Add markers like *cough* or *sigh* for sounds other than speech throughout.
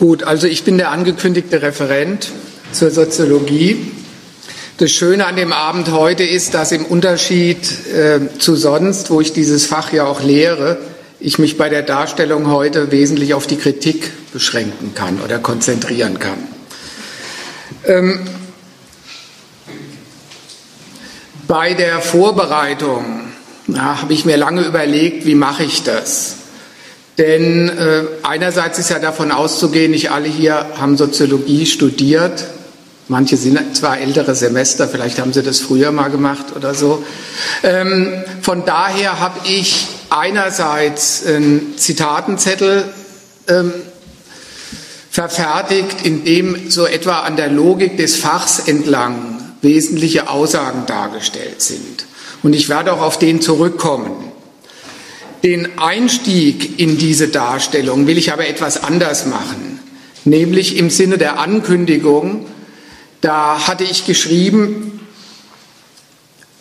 Gut, also ich bin der angekündigte Referent zur Soziologie. Das Schöne an dem Abend heute ist, dass im Unterschied äh, zu sonst, wo ich dieses Fach ja auch lehre, ich mich bei der Darstellung heute wesentlich auf die Kritik beschränken kann oder konzentrieren kann. Ähm, bei der Vorbereitung habe ich mir lange überlegt, wie mache ich das? Denn äh, einerseits ist ja davon auszugehen, nicht alle hier haben Soziologie studiert. Manche sind zwar ältere Semester, vielleicht haben sie das früher mal gemacht oder so. Ähm, von daher habe ich einerseits einen Zitatenzettel ähm, verfertigt, in dem so etwa an der Logik des Fachs entlang wesentliche Aussagen dargestellt sind. Und ich werde auch auf den zurückkommen. Den Einstieg in diese Darstellung will ich aber etwas anders machen, nämlich im Sinne der Ankündigung. Da hatte ich geschrieben,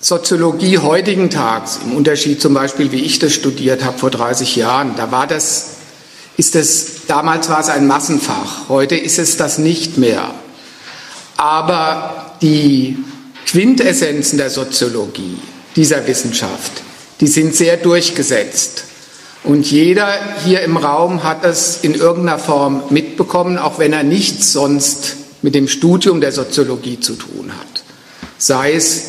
Soziologie heutigen Tags, im Unterschied zum Beispiel, wie ich das studiert habe vor 30 Jahren, da war das, ist das, damals war es ein Massenfach, heute ist es das nicht mehr. Aber die Quintessenzen der Soziologie, dieser Wissenschaft, die sind sehr durchgesetzt. Und jeder hier im Raum hat es in irgendeiner Form mitbekommen, auch wenn er nichts sonst mit dem Studium der Soziologie zu tun hat. Sei es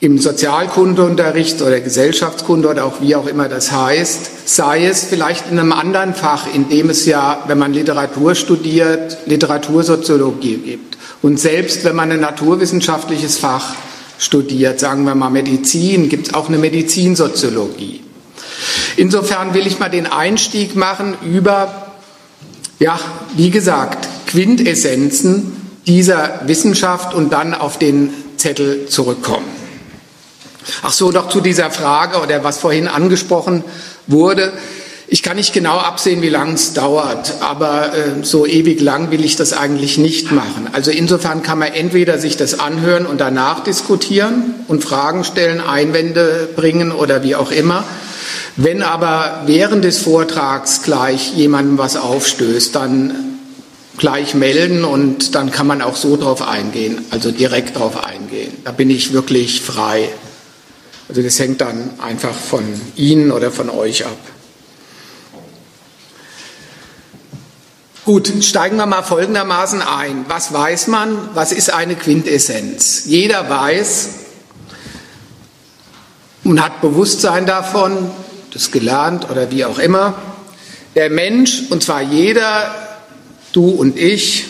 im Sozialkundeunterricht oder Gesellschaftskunde oder auch wie auch immer das heißt, sei es vielleicht in einem anderen Fach, in dem es ja, wenn man Literatur studiert, Literatursoziologie gibt. Und selbst wenn man ein naturwissenschaftliches Fach studiert, sagen wir mal Medizin, gibt es auch eine Medizinsoziologie. Insofern will ich mal den Einstieg machen über, ja, wie gesagt, Quintessenzen dieser Wissenschaft und dann auf den Zettel zurückkommen. Ach so, doch zu dieser Frage oder was vorhin angesprochen wurde. Ich kann nicht genau absehen, wie lang es dauert, aber äh, so ewig lang will ich das eigentlich nicht machen. Also insofern kann man entweder sich das anhören und danach diskutieren und Fragen stellen, Einwände bringen oder wie auch immer. Wenn aber während des Vortrags gleich jemandem was aufstößt, dann gleich melden und dann kann man auch so drauf eingehen, also direkt drauf eingehen. Da bin ich wirklich frei. Also das hängt dann einfach von Ihnen oder von euch ab. Gut, steigen wir mal folgendermaßen ein. Was weiß man? Was ist eine Quintessenz? Jeder weiß und hat Bewusstsein davon, das gelernt oder wie auch immer. Der Mensch, und zwar jeder, du und ich,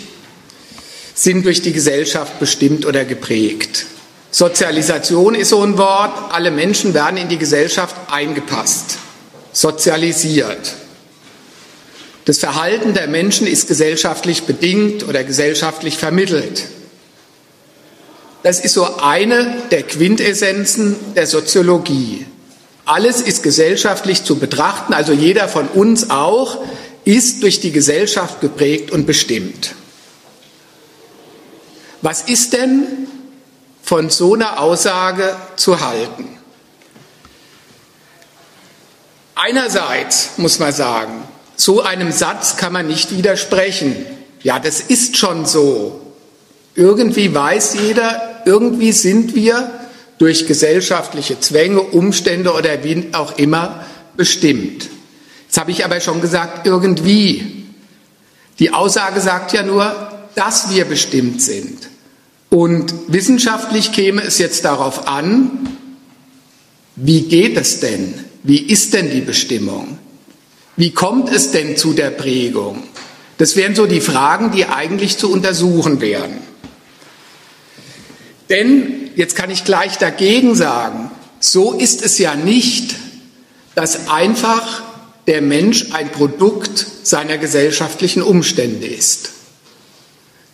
sind durch die Gesellschaft bestimmt oder geprägt. Sozialisation ist so ein Wort. Alle Menschen werden in die Gesellschaft eingepasst, sozialisiert. Das Verhalten der Menschen ist gesellschaftlich bedingt oder gesellschaftlich vermittelt. Das ist so eine der Quintessenzen der Soziologie. Alles ist gesellschaftlich zu betrachten, also jeder von uns auch, ist durch die Gesellschaft geprägt und bestimmt. Was ist denn von so einer Aussage zu halten? Einerseits muss man sagen, so einem Satz kann man nicht widersprechen. Ja, das ist schon so. Irgendwie weiß jeder, irgendwie sind wir durch gesellschaftliche Zwänge, Umstände oder wie auch immer bestimmt. Jetzt habe ich aber schon gesagt, irgendwie. Die Aussage sagt ja nur, dass wir bestimmt sind. Und wissenschaftlich käme es jetzt darauf an, wie geht es denn? Wie ist denn die Bestimmung? Wie kommt es denn zu der Prägung? Das wären so die Fragen, die eigentlich zu untersuchen wären. Denn, jetzt kann ich gleich dagegen sagen, so ist es ja nicht, dass einfach der Mensch ein Produkt seiner gesellschaftlichen Umstände ist.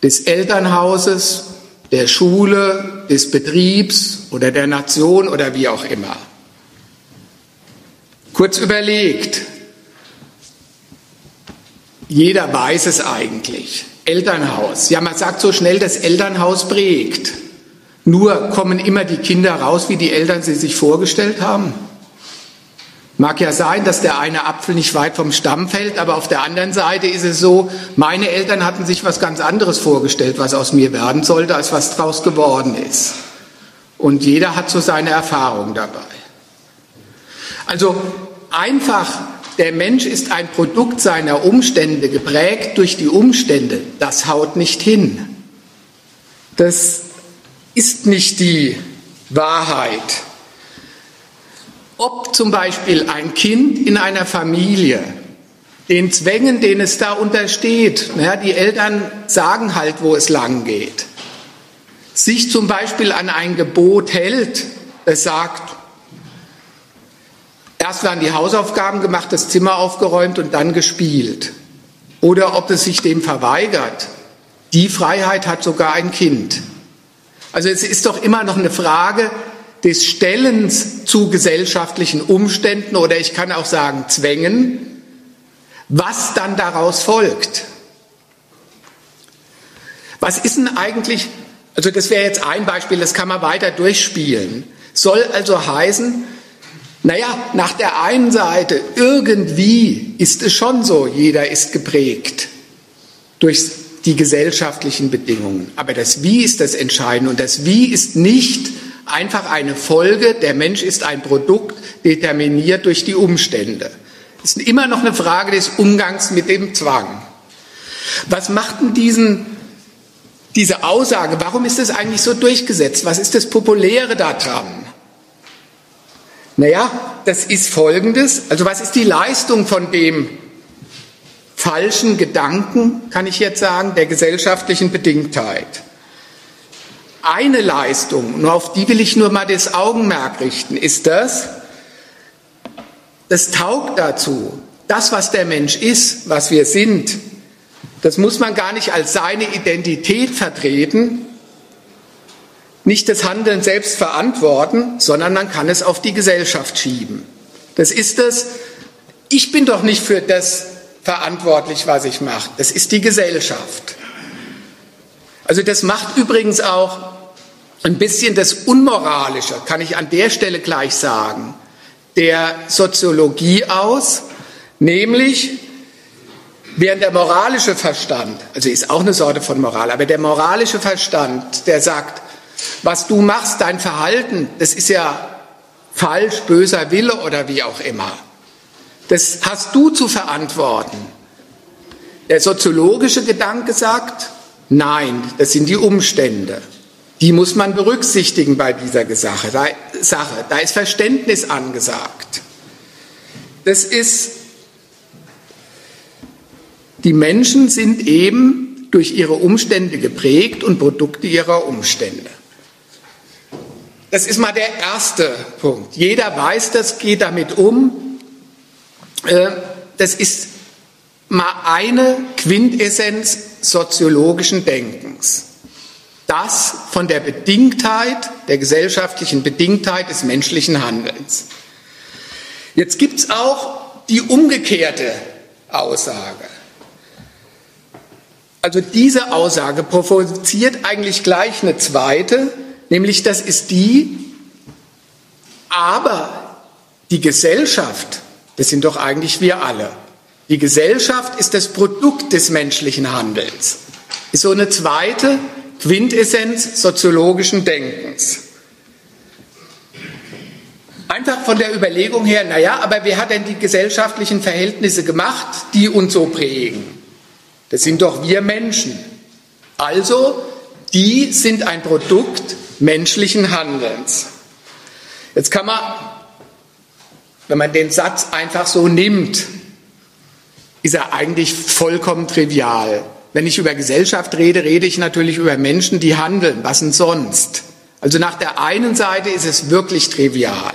Des Elternhauses, der Schule, des Betriebs oder der Nation oder wie auch immer. Kurz überlegt, jeder weiß es eigentlich. Elternhaus. Ja, man sagt so schnell, das Elternhaus prägt. Nur kommen immer die Kinder raus, wie die Eltern sie sich vorgestellt haben. Mag ja sein, dass der eine Apfel nicht weit vom Stamm fällt, aber auf der anderen Seite ist es so, meine Eltern hatten sich was ganz anderes vorgestellt, was aus mir werden sollte, als was draus geworden ist. Und jeder hat so seine Erfahrung dabei. Also einfach, der Mensch ist ein Produkt seiner Umstände, geprägt durch die Umstände. Das haut nicht hin. Das ist nicht die Wahrheit. Ob zum Beispiel ein Kind in einer Familie den Zwängen, denen es da untersteht, naja, die Eltern sagen halt, wo es lang geht, sich zum Beispiel an ein Gebot hält, es sagt, erst werden die Hausaufgaben gemacht, das Zimmer aufgeräumt und dann gespielt. Oder ob es sich dem verweigert. Die Freiheit hat sogar ein Kind. Also es ist doch immer noch eine Frage des Stellens zu gesellschaftlichen Umständen oder ich kann auch sagen Zwängen, was dann daraus folgt. Was ist denn eigentlich, also das wäre jetzt ein Beispiel, das kann man weiter durchspielen, soll also heißen, naja, nach der einen Seite, irgendwie ist es schon so, jeder ist geprägt durch die gesellschaftlichen Bedingungen. Aber das Wie ist das Entscheidende. Und das Wie ist nicht einfach eine Folge, der Mensch ist ein Produkt determiniert durch die Umstände. Es ist immer noch eine Frage des Umgangs mit dem Zwang. Was macht denn diesen, diese Aussage, warum ist das eigentlich so durchgesetzt? Was ist das Populäre daran? Naja, das ist Folgendes. Also was ist die Leistung von dem falschen Gedanken, kann ich jetzt sagen, der gesellschaftlichen Bedingtheit. Eine Leistung, nur auf die will ich nur mal das Augenmerk richten, ist das, das taugt dazu, das, was der Mensch ist, was wir sind, das muss man gar nicht als seine Identität vertreten, nicht das Handeln selbst verantworten, sondern man kann es auf die Gesellschaft schieben. Das ist es, ich bin doch nicht für das verantwortlich, was ich mache. Das ist die Gesellschaft. Also das macht übrigens auch ein bisschen das Unmoralische, kann ich an der Stelle gleich sagen, der Soziologie aus, nämlich während der moralische Verstand, also ist auch eine Sorte von Moral, aber der moralische Verstand, der sagt, was du machst, dein Verhalten, das ist ja falsch, böser Wille oder wie auch immer. Das hast du zu verantworten. Der soziologische Gedanke sagt, nein, das sind die Umstände. Die muss man berücksichtigen bei dieser Sache. Da ist Verständnis angesagt. Das ist, die Menschen sind eben durch ihre Umstände geprägt und Produkte ihrer Umstände. Das ist mal der erste Punkt. Jeder weiß das, geht damit um. Äh, das ist mal eine Quintessenz soziologischen Denkens. Das von der Bedingtheit, der gesellschaftlichen Bedingtheit des menschlichen Handelns. Jetzt gibt es auch die umgekehrte Aussage. Also diese Aussage provoziert eigentlich gleich eine zweite, nämlich das ist die, aber die Gesellschaft das sind doch eigentlich wir alle. Die Gesellschaft ist das Produkt des menschlichen Handelns. Ist so eine zweite Quintessenz soziologischen Denkens. Einfach von der Überlegung her, naja, aber wer hat denn die gesellschaftlichen Verhältnisse gemacht, die uns so prägen? Das sind doch wir Menschen. Also, die sind ein Produkt menschlichen Handelns. Jetzt kann man wenn man den Satz einfach so nimmt, ist er eigentlich vollkommen trivial. Wenn ich über Gesellschaft rede, rede ich natürlich über Menschen, die handeln. Was denn sonst? Also nach der einen Seite ist es wirklich trivial.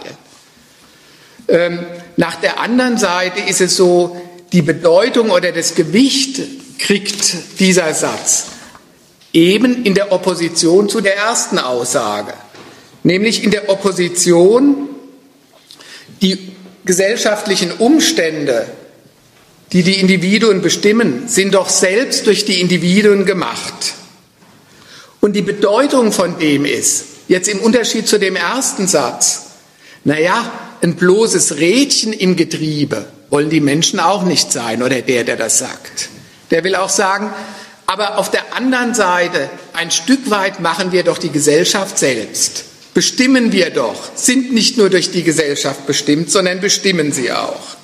Ähm, nach der anderen Seite ist es so, die Bedeutung oder das Gewicht kriegt dieser Satz eben in der Opposition zu der ersten Aussage, nämlich in der Opposition, die gesellschaftlichen Umstände, die die Individuen bestimmen, sind doch selbst durch die Individuen gemacht. Und die Bedeutung von dem ist, jetzt im Unterschied zu dem ersten Satz, naja, ein bloßes Rädchen im Getriebe wollen die Menschen auch nicht sein oder der, der das sagt. Der will auch sagen, aber auf der anderen Seite, ein Stück weit machen wir doch die Gesellschaft selbst. Bestimmen wir doch, sind nicht nur durch die Gesellschaft bestimmt, sondern bestimmen sie auch.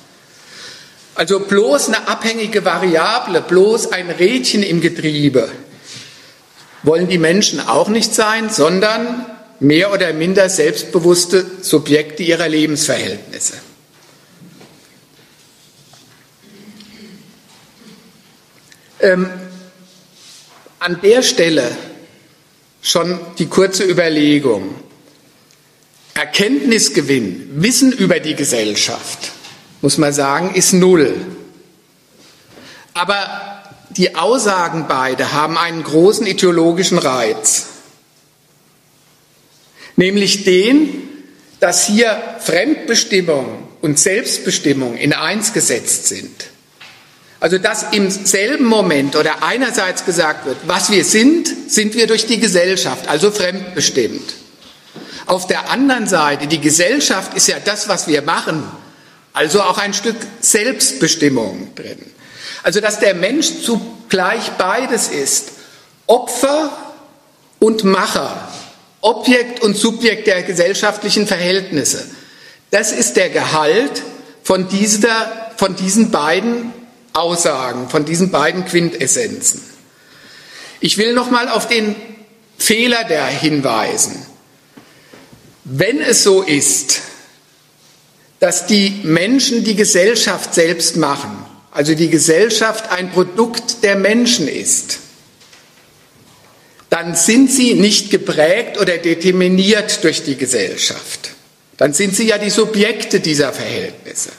Also bloß eine abhängige Variable, bloß ein Rädchen im Getriebe wollen die Menschen auch nicht sein, sondern mehr oder minder selbstbewusste Subjekte ihrer Lebensverhältnisse. Ähm, an der Stelle schon die kurze Überlegung. Erkenntnisgewinn, Wissen über die Gesellschaft, muss man sagen, ist null. Aber die Aussagen beide haben einen großen ideologischen Reiz, nämlich den, dass hier Fremdbestimmung und Selbstbestimmung in eins gesetzt sind. Also dass im selben Moment oder einerseits gesagt wird, was wir sind, sind wir durch die Gesellschaft, also fremdbestimmt. Auf der anderen Seite, die Gesellschaft ist ja das, was wir machen, also auch ein Stück Selbstbestimmung drin. Also dass der Mensch zugleich beides ist, Opfer und Macher, Objekt und Subjekt der gesellschaftlichen Verhältnisse. Das ist der Gehalt von, dieser, von diesen beiden Aussagen, von diesen beiden Quintessenzen. Ich will noch mal auf den Fehler der hinweisen. Wenn es so ist, dass die Menschen die Gesellschaft selbst machen, also die Gesellschaft ein Produkt der Menschen ist, dann sind sie nicht geprägt oder determiniert durch die Gesellschaft. Dann sind sie ja die Subjekte dieser Verhältnisse.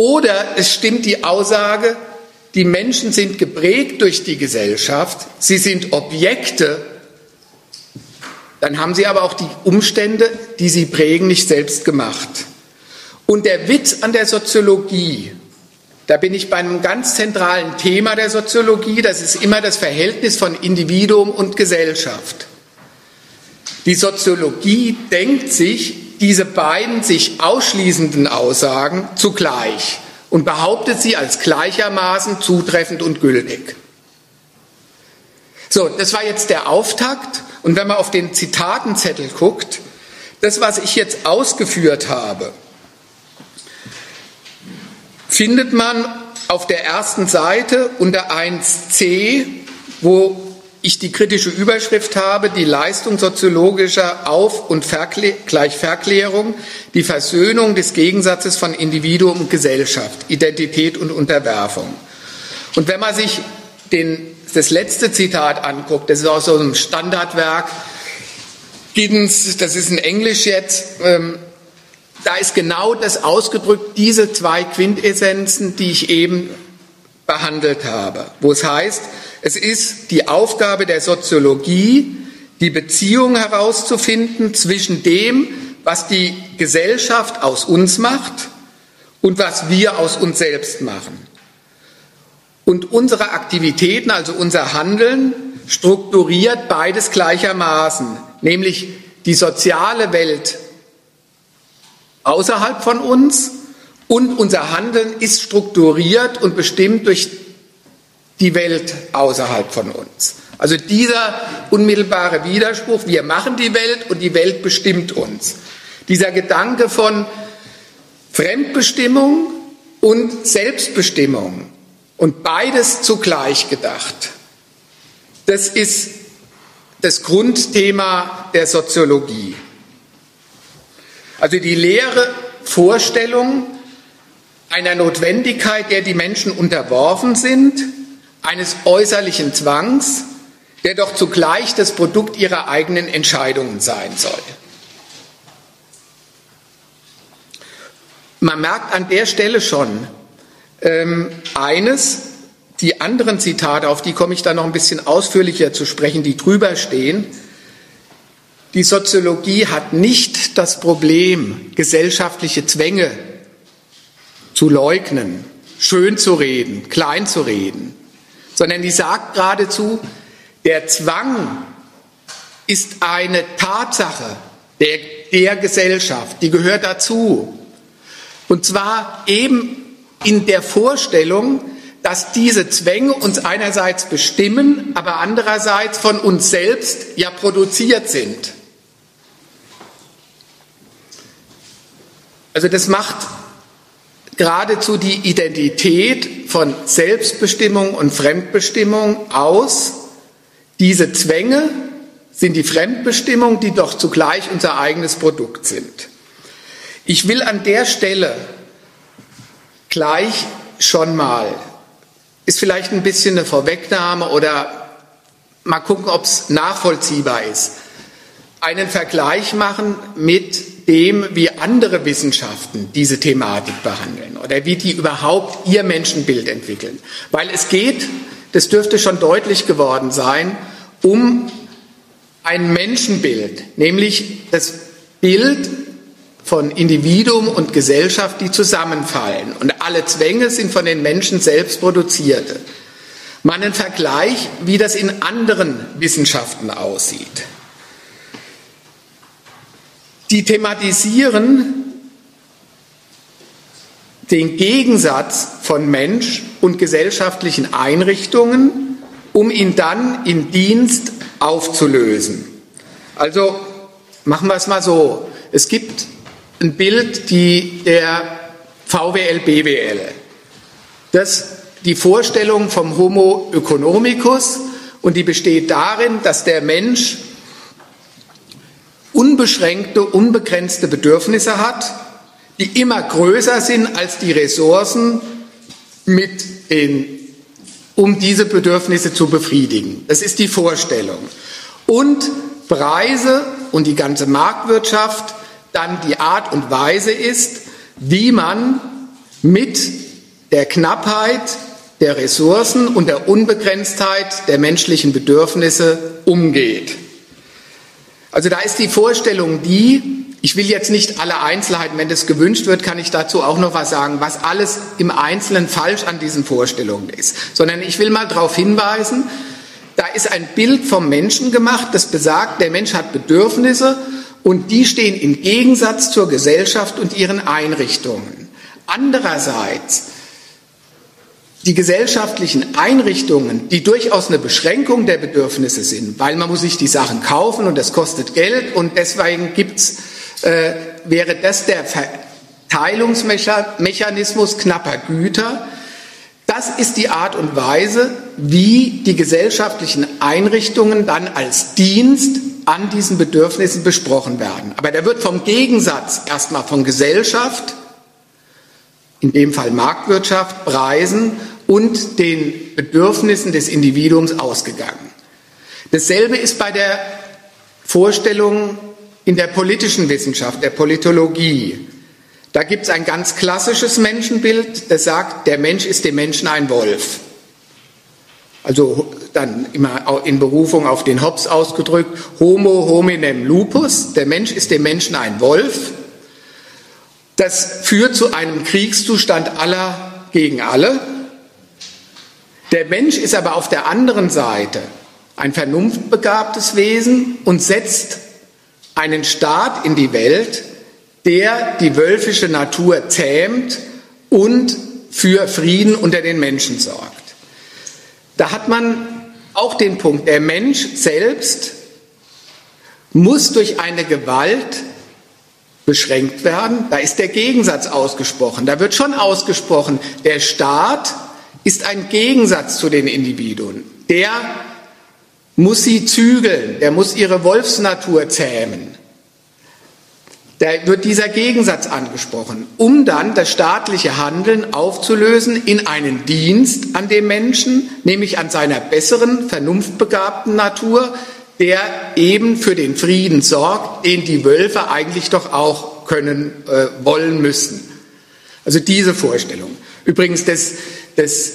Oder es stimmt die Aussage, die Menschen sind geprägt durch die Gesellschaft, sie sind Objekte, dann haben sie aber auch die Umstände, die sie prägen, nicht selbst gemacht. Und der Witz an der Soziologie, da bin ich bei einem ganz zentralen Thema der Soziologie, das ist immer das Verhältnis von Individuum und Gesellschaft. Die Soziologie denkt sich, diese beiden sich ausschließenden Aussagen zugleich und behauptet sie als gleichermaßen zutreffend und gültig. So, das war jetzt der Auftakt. Und wenn man auf den Zitatenzettel guckt, das, was ich jetzt ausgeführt habe, findet man auf der ersten Seite unter 1c, wo ich die kritische Überschrift habe, die Leistung soziologischer Auf- und Verklä Gleichverklärung, die Versöhnung des Gegensatzes von Individuum und Gesellschaft, Identität und Unterwerfung. Und wenn man sich den, das letzte Zitat anguckt, das ist aus so einem Standardwerk, Giddens, das ist in Englisch jetzt, ähm, da ist genau das ausgedrückt, diese zwei Quintessenzen, die ich eben behandelt habe, wo es heißt, es ist die Aufgabe der Soziologie, die Beziehung herauszufinden zwischen dem, was die Gesellschaft aus uns macht und was wir aus uns selbst machen. Und unsere Aktivitäten, also unser Handeln, strukturiert beides gleichermaßen, nämlich die soziale Welt außerhalb von uns und unser Handeln ist strukturiert und bestimmt durch die Welt außerhalb von uns. Also dieser unmittelbare Widerspruch, wir machen die Welt und die Welt bestimmt uns. Dieser Gedanke von Fremdbestimmung und Selbstbestimmung und beides zugleich gedacht, das ist das Grundthema der Soziologie. Also die leere Vorstellung einer Notwendigkeit, der die Menschen unterworfen sind, eines äußerlichen Zwangs, der doch zugleich das Produkt ihrer eigenen Entscheidungen sein soll. Man merkt an der Stelle schon ähm, eines, die anderen Zitate, auf die komme ich dann noch ein bisschen ausführlicher zu sprechen, die drüber stehen. Die Soziologie hat nicht das Problem, gesellschaftliche Zwänge zu leugnen, schön zu reden, klein zu reden sondern die sagt geradezu, der Zwang ist eine Tatsache, der, der Gesellschaft, die gehört dazu. Und zwar eben in der Vorstellung, dass diese Zwänge uns einerseits bestimmen, aber andererseits von uns selbst ja produziert sind. Also das macht geradezu die Identität von Selbstbestimmung und Fremdbestimmung aus. Diese Zwänge sind die Fremdbestimmung, die doch zugleich unser eigenes Produkt sind. Ich will an der Stelle gleich schon mal, ist vielleicht ein bisschen eine Vorwegnahme oder mal gucken, ob es nachvollziehbar ist, einen Vergleich machen mit dem, wie andere Wissenschaften diese Thematik behandeln oder wie die überhaupt ihr Menschenbild entwickeln. Weil es geht, das dürfte schon deutlich geworden sein, um ein Menschenbild, nämlich das Bild von Individuum und Gesellschaft, die zusammenfallen. Und alle Zwänge sind von den Menschen selbst produzierte. Man einen Vergleich, wie das in anderen Wissenschaften aussieht. Die thematisieren den Gegensatz von Mensch und gesellschaftlichen Einrichtungen, um ihn dann in Dienst aufzulösen. Also machen wir es mal so. Es gibt ein Bild die, der VWL, BWL. Das die Vorstellung vom Homo economicus und die besteht darin, dass der Mensch unbeschränkte, unbegrenzte Bedürfnisse hat, die immer größer sind als die Ressourcen, mit den, um diese Bedürfnisse zu befriedigen. Das ist die Vorstellung. Und Preise und die ganze Marktwirtschaft dann die Art und Weise ist, wie man mit der Knappheit der Ressourcen und der Unbegrenztheit der menschlichen Bedürfnisse umgeht. Also da ist die Vorstellung die, ich will jetzt nicht alle Einzelheiten, wenn das gewünscht wird, kann ich dazu auch noch was sagen, was alles im Einzelnen falsch an diesen Vorstellungen ist, sondern ich will mal darauf hinweisen, da ist ein Bild vom Menschen gemacht, das besagt, der Mensch hat Bedürfnisse und die stehen im Gegensatz zur Gesellschaft und ihren Einrichtungen. Andererseits die gesellschaftlichen Einrichtungen, die durchaus eine Beschränkung der Bedürfnisse sind, weil man muss sich die Sachen kaufen und das kostet Geld und deswegen gibt's, äh, wäre das der Verteilungsmechanismus knapper Güter. Das ist die Art und Weise, wie die gesellschaftlichen Einrichtungen dann als Dienst an diesen Bedürfnissen besprochen werden. Aber der wird vom Gegensatz erstmal von Gesellschaft, in dem Fall Marktwirtschaft, Preisen und den Bedürfnissen des Individuums ausgegangen. Dasselbe ist bei der Vorstellung in der politischen Wissenschaft, der Politologie. Da gibt es ein ganz klassisches Menschenbild, das sagt, der Mensch ist dem Menschen ein Wolf. Also dann immer in Berufung auf den Hobbes ausgedrückt, Homo hominem lupus, der Mensch ist dem Menschen ein Wolf. Das führt zu einem Kriegszustand aller gegen alle. Der Mensch ist aber auf der anderen Seite ein vernunftbegabtes Wesen und setzt einen Staat in die Welt, der die wölfische Natur zähmt und für Frieden unter den Menschen sorgt. Da hat man auch den Punkt, der Mensch selbst muss durch eine Gewalt beschränkt werden. Da ist der Gegensatz ausgesprochen. Da wird schon ausgesprochen, der Staat ist ein Gegensatz zu den Individuen. Der muss sie zügeln, der muss ihre Wolfsnatur zähmen. Da wird dieser Gegensatz angesprochen, um dann das staatliche Handeln aufzulösen in einen Dienst an dem Menschen, nämlich an seiner besseren, vernunftbegabten Natur, der eben für den Frieden sorgt, den die Wölfe eigentlich doch auch können, äh, wollen müssen. Also diese Vorstellung. Übrigens, das, das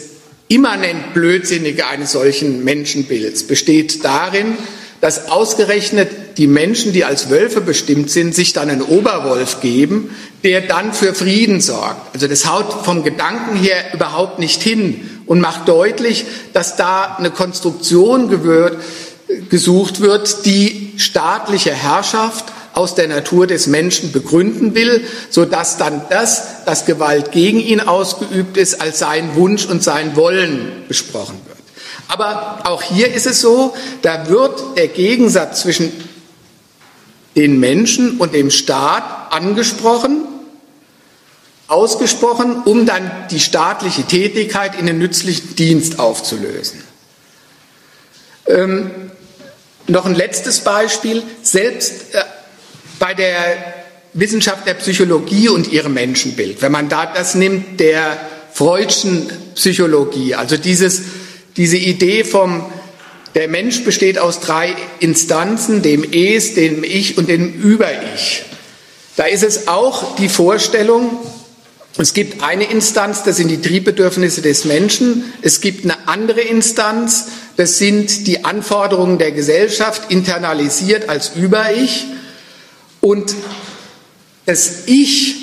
immanent Blödsinnige eines solchen Menschenbilds besteht darin, dass ausgerechnet die Menschen, die als Wölfe bestimmt sind, sich dann einen Oberwolf geben, der dann für Frieden sorgt. Also das haut vom Gedanken her überhaupt nicht hin und macht deutlich, dass da eine Konstruktion gewört, gesucht wird, die staatliche Herrschaft aus der Natur des Menschen begründen will, so dass dann das, dass Gewalt gegen ihn ausgeübt ist, als sein Wunsch und sein Wollen besprochen wird. Aber auch hier ist es so, da wird der Gegensatz zwischen den Menschen und dem Staat angesprochen, ausgesprochen, um dann die staatliche Tätigkeit in den nützlichen Dienst aufzulösen. Ähm, noch ein letztes Beispiel. Selbst äh, bei der Wissenschaft der Psychologie und ihrem Menschenbild, wenn man da das nimmt, der Freudschen Psychologie, also dieses, diese Idee vom, der Mensch besteht aus drei Instanzen, dem Es, dem Ich und dem Über-Ich. Da ist es auch die Vorstellung, es gibt eine Instanz, das sind die Triebbedürfnisse des Menschen. Es gibt eine andere Instanz, das sind die Anforderungen der Gesellschaft, internalisiert als Über-Ich. Und das Ich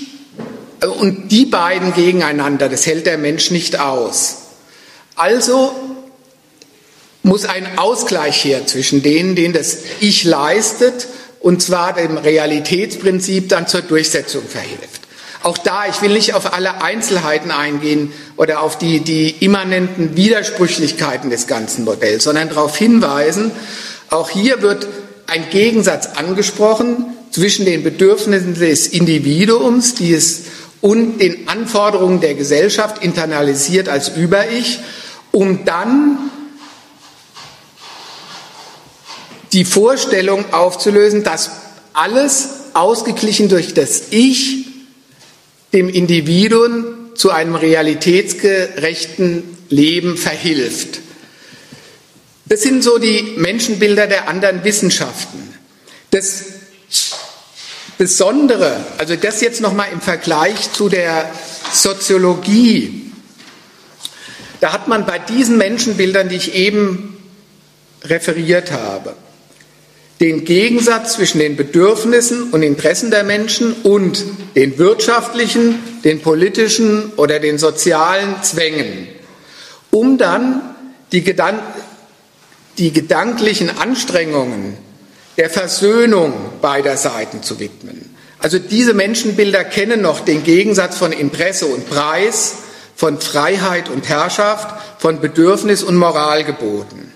äh, und die beiden gegeneinander, das hält der Mensch nicht aus. Also muss ein Ausgleich her zwischen denen, denen das Ich leistet, und zwar dem Realitätsprinzip dann zur Durchsetzung verhilft. Auch da, ich will nicht auf alle Einzelheiten eingehen oder auf die, die immanenten Widersprüchlichkeiten des ganzen Modells, sondern darauf hinweisen, auch hier wird ein Gegensatz angesprochen zwischen den Bedürfnissen des Individuums, die es und den Anforderungen der Gesellschaft internalisiert als Über-Ich, um dann die Vorstellung aufzulösen, dass alles ausgeglichen durch das Ich dem Individuum zu einem realitätsgerechten Leben verhilft. Das sind so die Menschenbilder der anderen Wissenschaften. Das Besondere, also das jetzt nochmal im Vergleich zu der Soziologie, da hat man bei diesen Menschenbildern, die ich eben referiert habe, den Gegensatz zwischen den Bedürfnissen und Interessen der Menschen und den wirtschaftlichen, den politischen oder den sozialen Zwängen, um dann die, Gedan die gedanklichen Anstrengungen der Versöhnung beider Seiten zu widmen. Also diese Menschenbilder kennen noch den Gegensatz von Interesse und Preis, von Freiheit und Herrschaft, von Bedürfnis und Moralgeboten.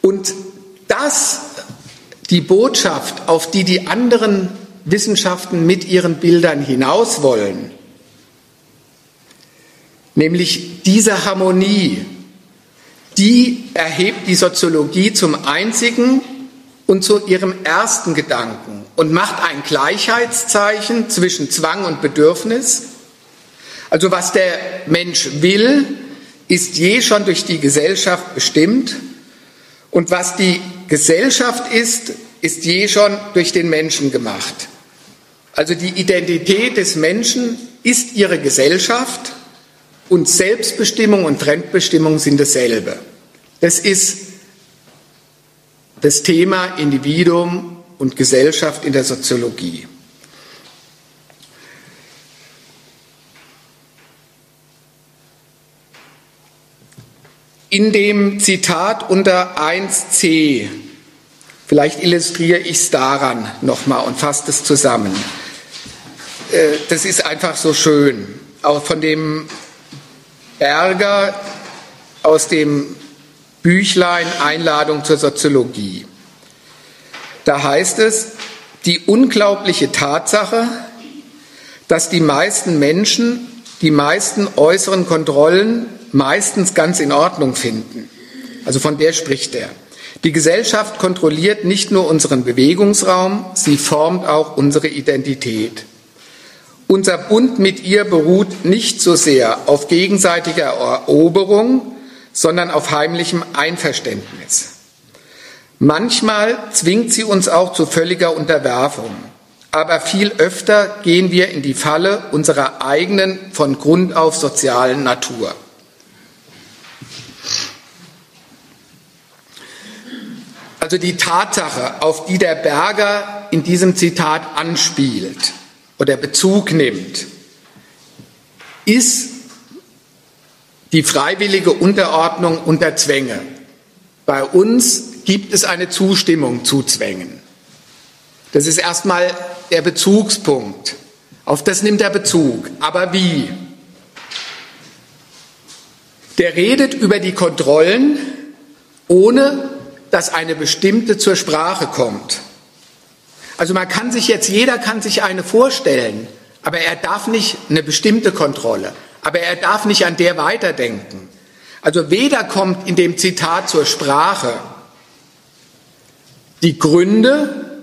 Und das die Botschaft, auf die die anderen Wissenschaften mit ihren Bildern hinaus wollen, nämlich diese Harmonie, die erhebt die Soziologie zum einzigen und zu ihrem ersten Gedanken und macht ein Gleichheitszeichen zwischen Zwang und Bedürfnis. Also was der Mensch will, ist je schon durch die Gesellschaft bestimmt und was die Gesellschaft ist, ist je schon durch den Menschen gemacht. Also die Identität des Menschen ist ihre Gesellschaft und Selbstbestimmung und Fremdbestimmung sind dasselbe. Das ist das Thema Individuum und Gesellschaft in der Soziologie. In dem Zitat unter 1c, vielleicht illustriere ich es daran nochmal und fasse es zusammen. Äh, das ist einfach so schön. Auch von dem Berger aus dem Büchlein Einladung zur Soziologie. Da heißt es, die unglaubliche Tatsache, dass die meisten Menschen die meisten äußeren Kontrollen meistens ganz in Ordnung finden. Also von der spricht er. Die Gesellschaft kontrolliert nicht nur unseren Bewegungsraum, sie formt auch unsere Identität. Unser Bund mit ihr beruht nicht so sehr auf gegenseitiger Eroberung, sondern auf heimlichem Einverständnis. Manchmal zwingt sie uns auch zu völliger Unterwerfung, aber viel öfter gehen wir in die Falle unserer eigenen von Grund auf sozialen Natur. Also die Tatsache, auf die der Berger in diesem Zitat anspielt oder Bezug nimmt, ist die freiwillige Unterordnung unter Zwänge. Bei uns gibt es eine Zustimmung zu Zwängen. Das ist erstmal der Bezugspunkt. Auf das nimmt er Bezug. Aber wie? Der redet über die Kontrollen, ohne dass eine bestimmte zur Sprache kommt. Also man kann sich jetzt, jeder kann sich eine vorstellen, aber er darf nicht eine bestimmte Kontrolle, aber er darf nicht an der weiterdenken. Also weder kommt in dem Zitat zur Sprache die Gründe,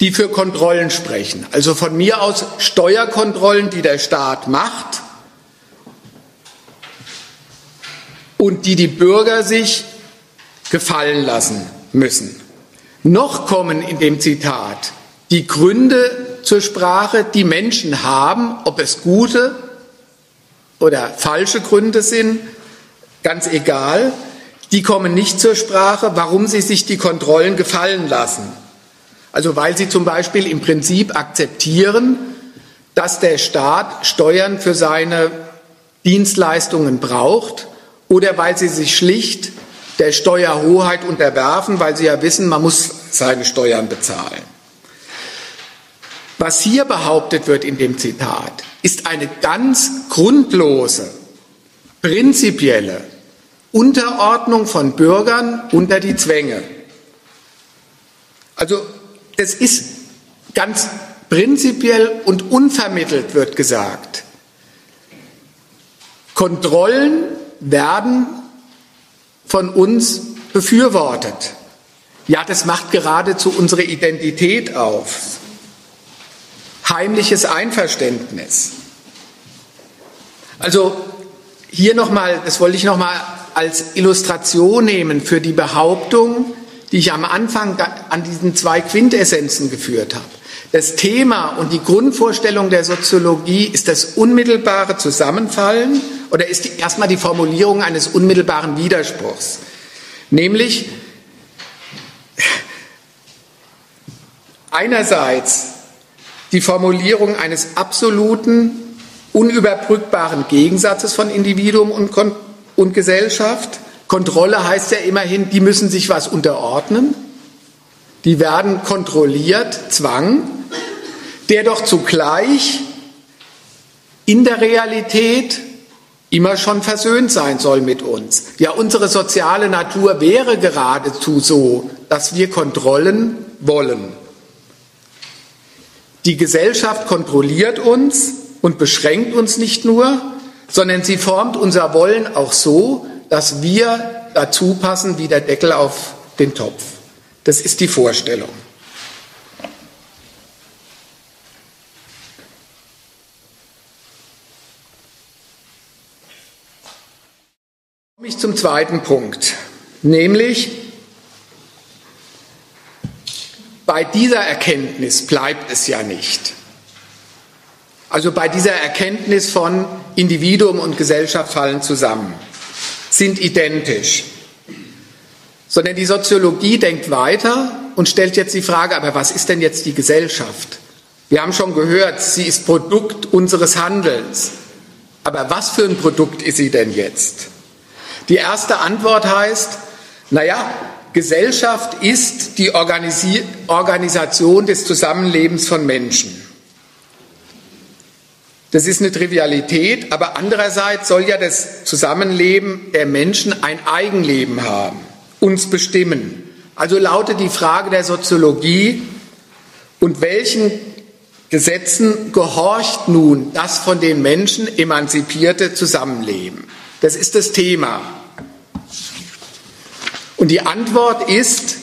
die für Kontrollen sprechen. Also von mir aus Steuerkontrollen, die der Staat macht und die die Bürger sich gefallen lassen müssen. Noch kommen in dem Zitat die Gründe zur Sprache, die Menschen haben, ob es gute oder falsche Gründe sind, ganz egal, die kommen nicht zur Sprache, warum sie sich die Kontrollen gefallen lassen. Also weil sie zum Beispiel im Prinzip akzeptieren, dass der Staat Steuern für seine Dienstleistungen braucht oder weil sie sich schlicht der Steuerhoheit unterwerfen, weil sie ja wissen, man muss seine Steuern bezahlen. Was hier behauptet wird in dem Zitat, ist eine ganz grundlose, prinzipielle Unterordnung von Bürgern unter die Zwänge. Also es ist ganz prinzipiell und unvermittelt, wird gesagt. Kontrollen werden von uns befürwortet. Ja, das macht geradezu unsere Identität auf. Heimliches Einverständnis. Also hier nochmal, das wollte ich nochmal als Illustration nehmen für die Behauptung, die ich am Anfang an diesen zwei Quintessenzen geführt habe. Das Thema und die Grundvorstellung der Soziologie ist das unmittelbare Zusammenfallen oder ist erstmal die Formulierung eines unmittelbaren Widerspruchs. Nämlich einerseits die Formulierung eines absoluten, unüberbrückbaren Gegensatzes von Individuum und, und Gesellschaft. Kontrolle heißt ja immerhin, die müssen sich was unterordnen. Die werden kontrolliert, Zwang, der doch zugleich in der Realität immer schon versöhnt sein soll mit uns. Ja, unsere soziale Natur wäre geradezu so, dass wir Kontrollen wollen. Die Gesellschaft kontrolliert uns und beschränkt uns nicht nur, sondern sie formt unser Wollen auch so, dass wir dazu passen wie der Deckel auf den Topf. Das ist die Vorstellung. Komme ich zum zweiten Punkt, nämlich bei dieser Erkenntnis bleibt es ja nicht. Also bei dieser Erkenntnis von Individuum und Gesellschaft fallen zusammen, sind identisch. Sondern die Soziologie denkt weiter und stellt jetzt die Frage, aber was ist denn jetzt die Gesellschaft? Wir haben schon gehört, sie ist Produkt unseres Handelns. Aber was für ein Produkt ist sie denn jetzt? Die erste Antwort heißt, naja, Gesellschaft ist die Organisi Organisation des Zusammenlebens von Menschen. Das ist eine Trivialität, aber andererseits soll ja das Zusammenleben der Menschen ein Eigenleben haben, uns bestimmen. Also lautet die Frage der Soziologie, und welchen Gesetzen gehorcht nun das von den Menschen emanzipierte Zusammenleben? Das ist das Thema. Und die Antwort ist,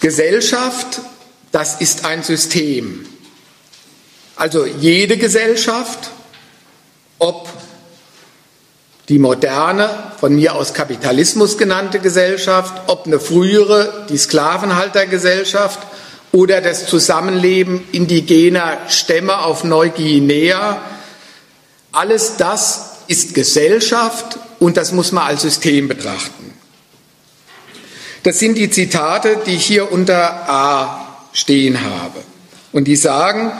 Gesellschaft, das ist ein System. Also jede Gesellschaft, ob die moderne, von mir aus Kapitalismus genannte Gesellschaft, ob eine frühere, die Sklavenhaltergesellschaft oder das Zusammenleben indigener Stämme auf Neuguinea, alles das ist Gesellschaft und das muss man als System betrachten. Das sind die Zitate, die ich hier unter A stehen habe. Und die sagen,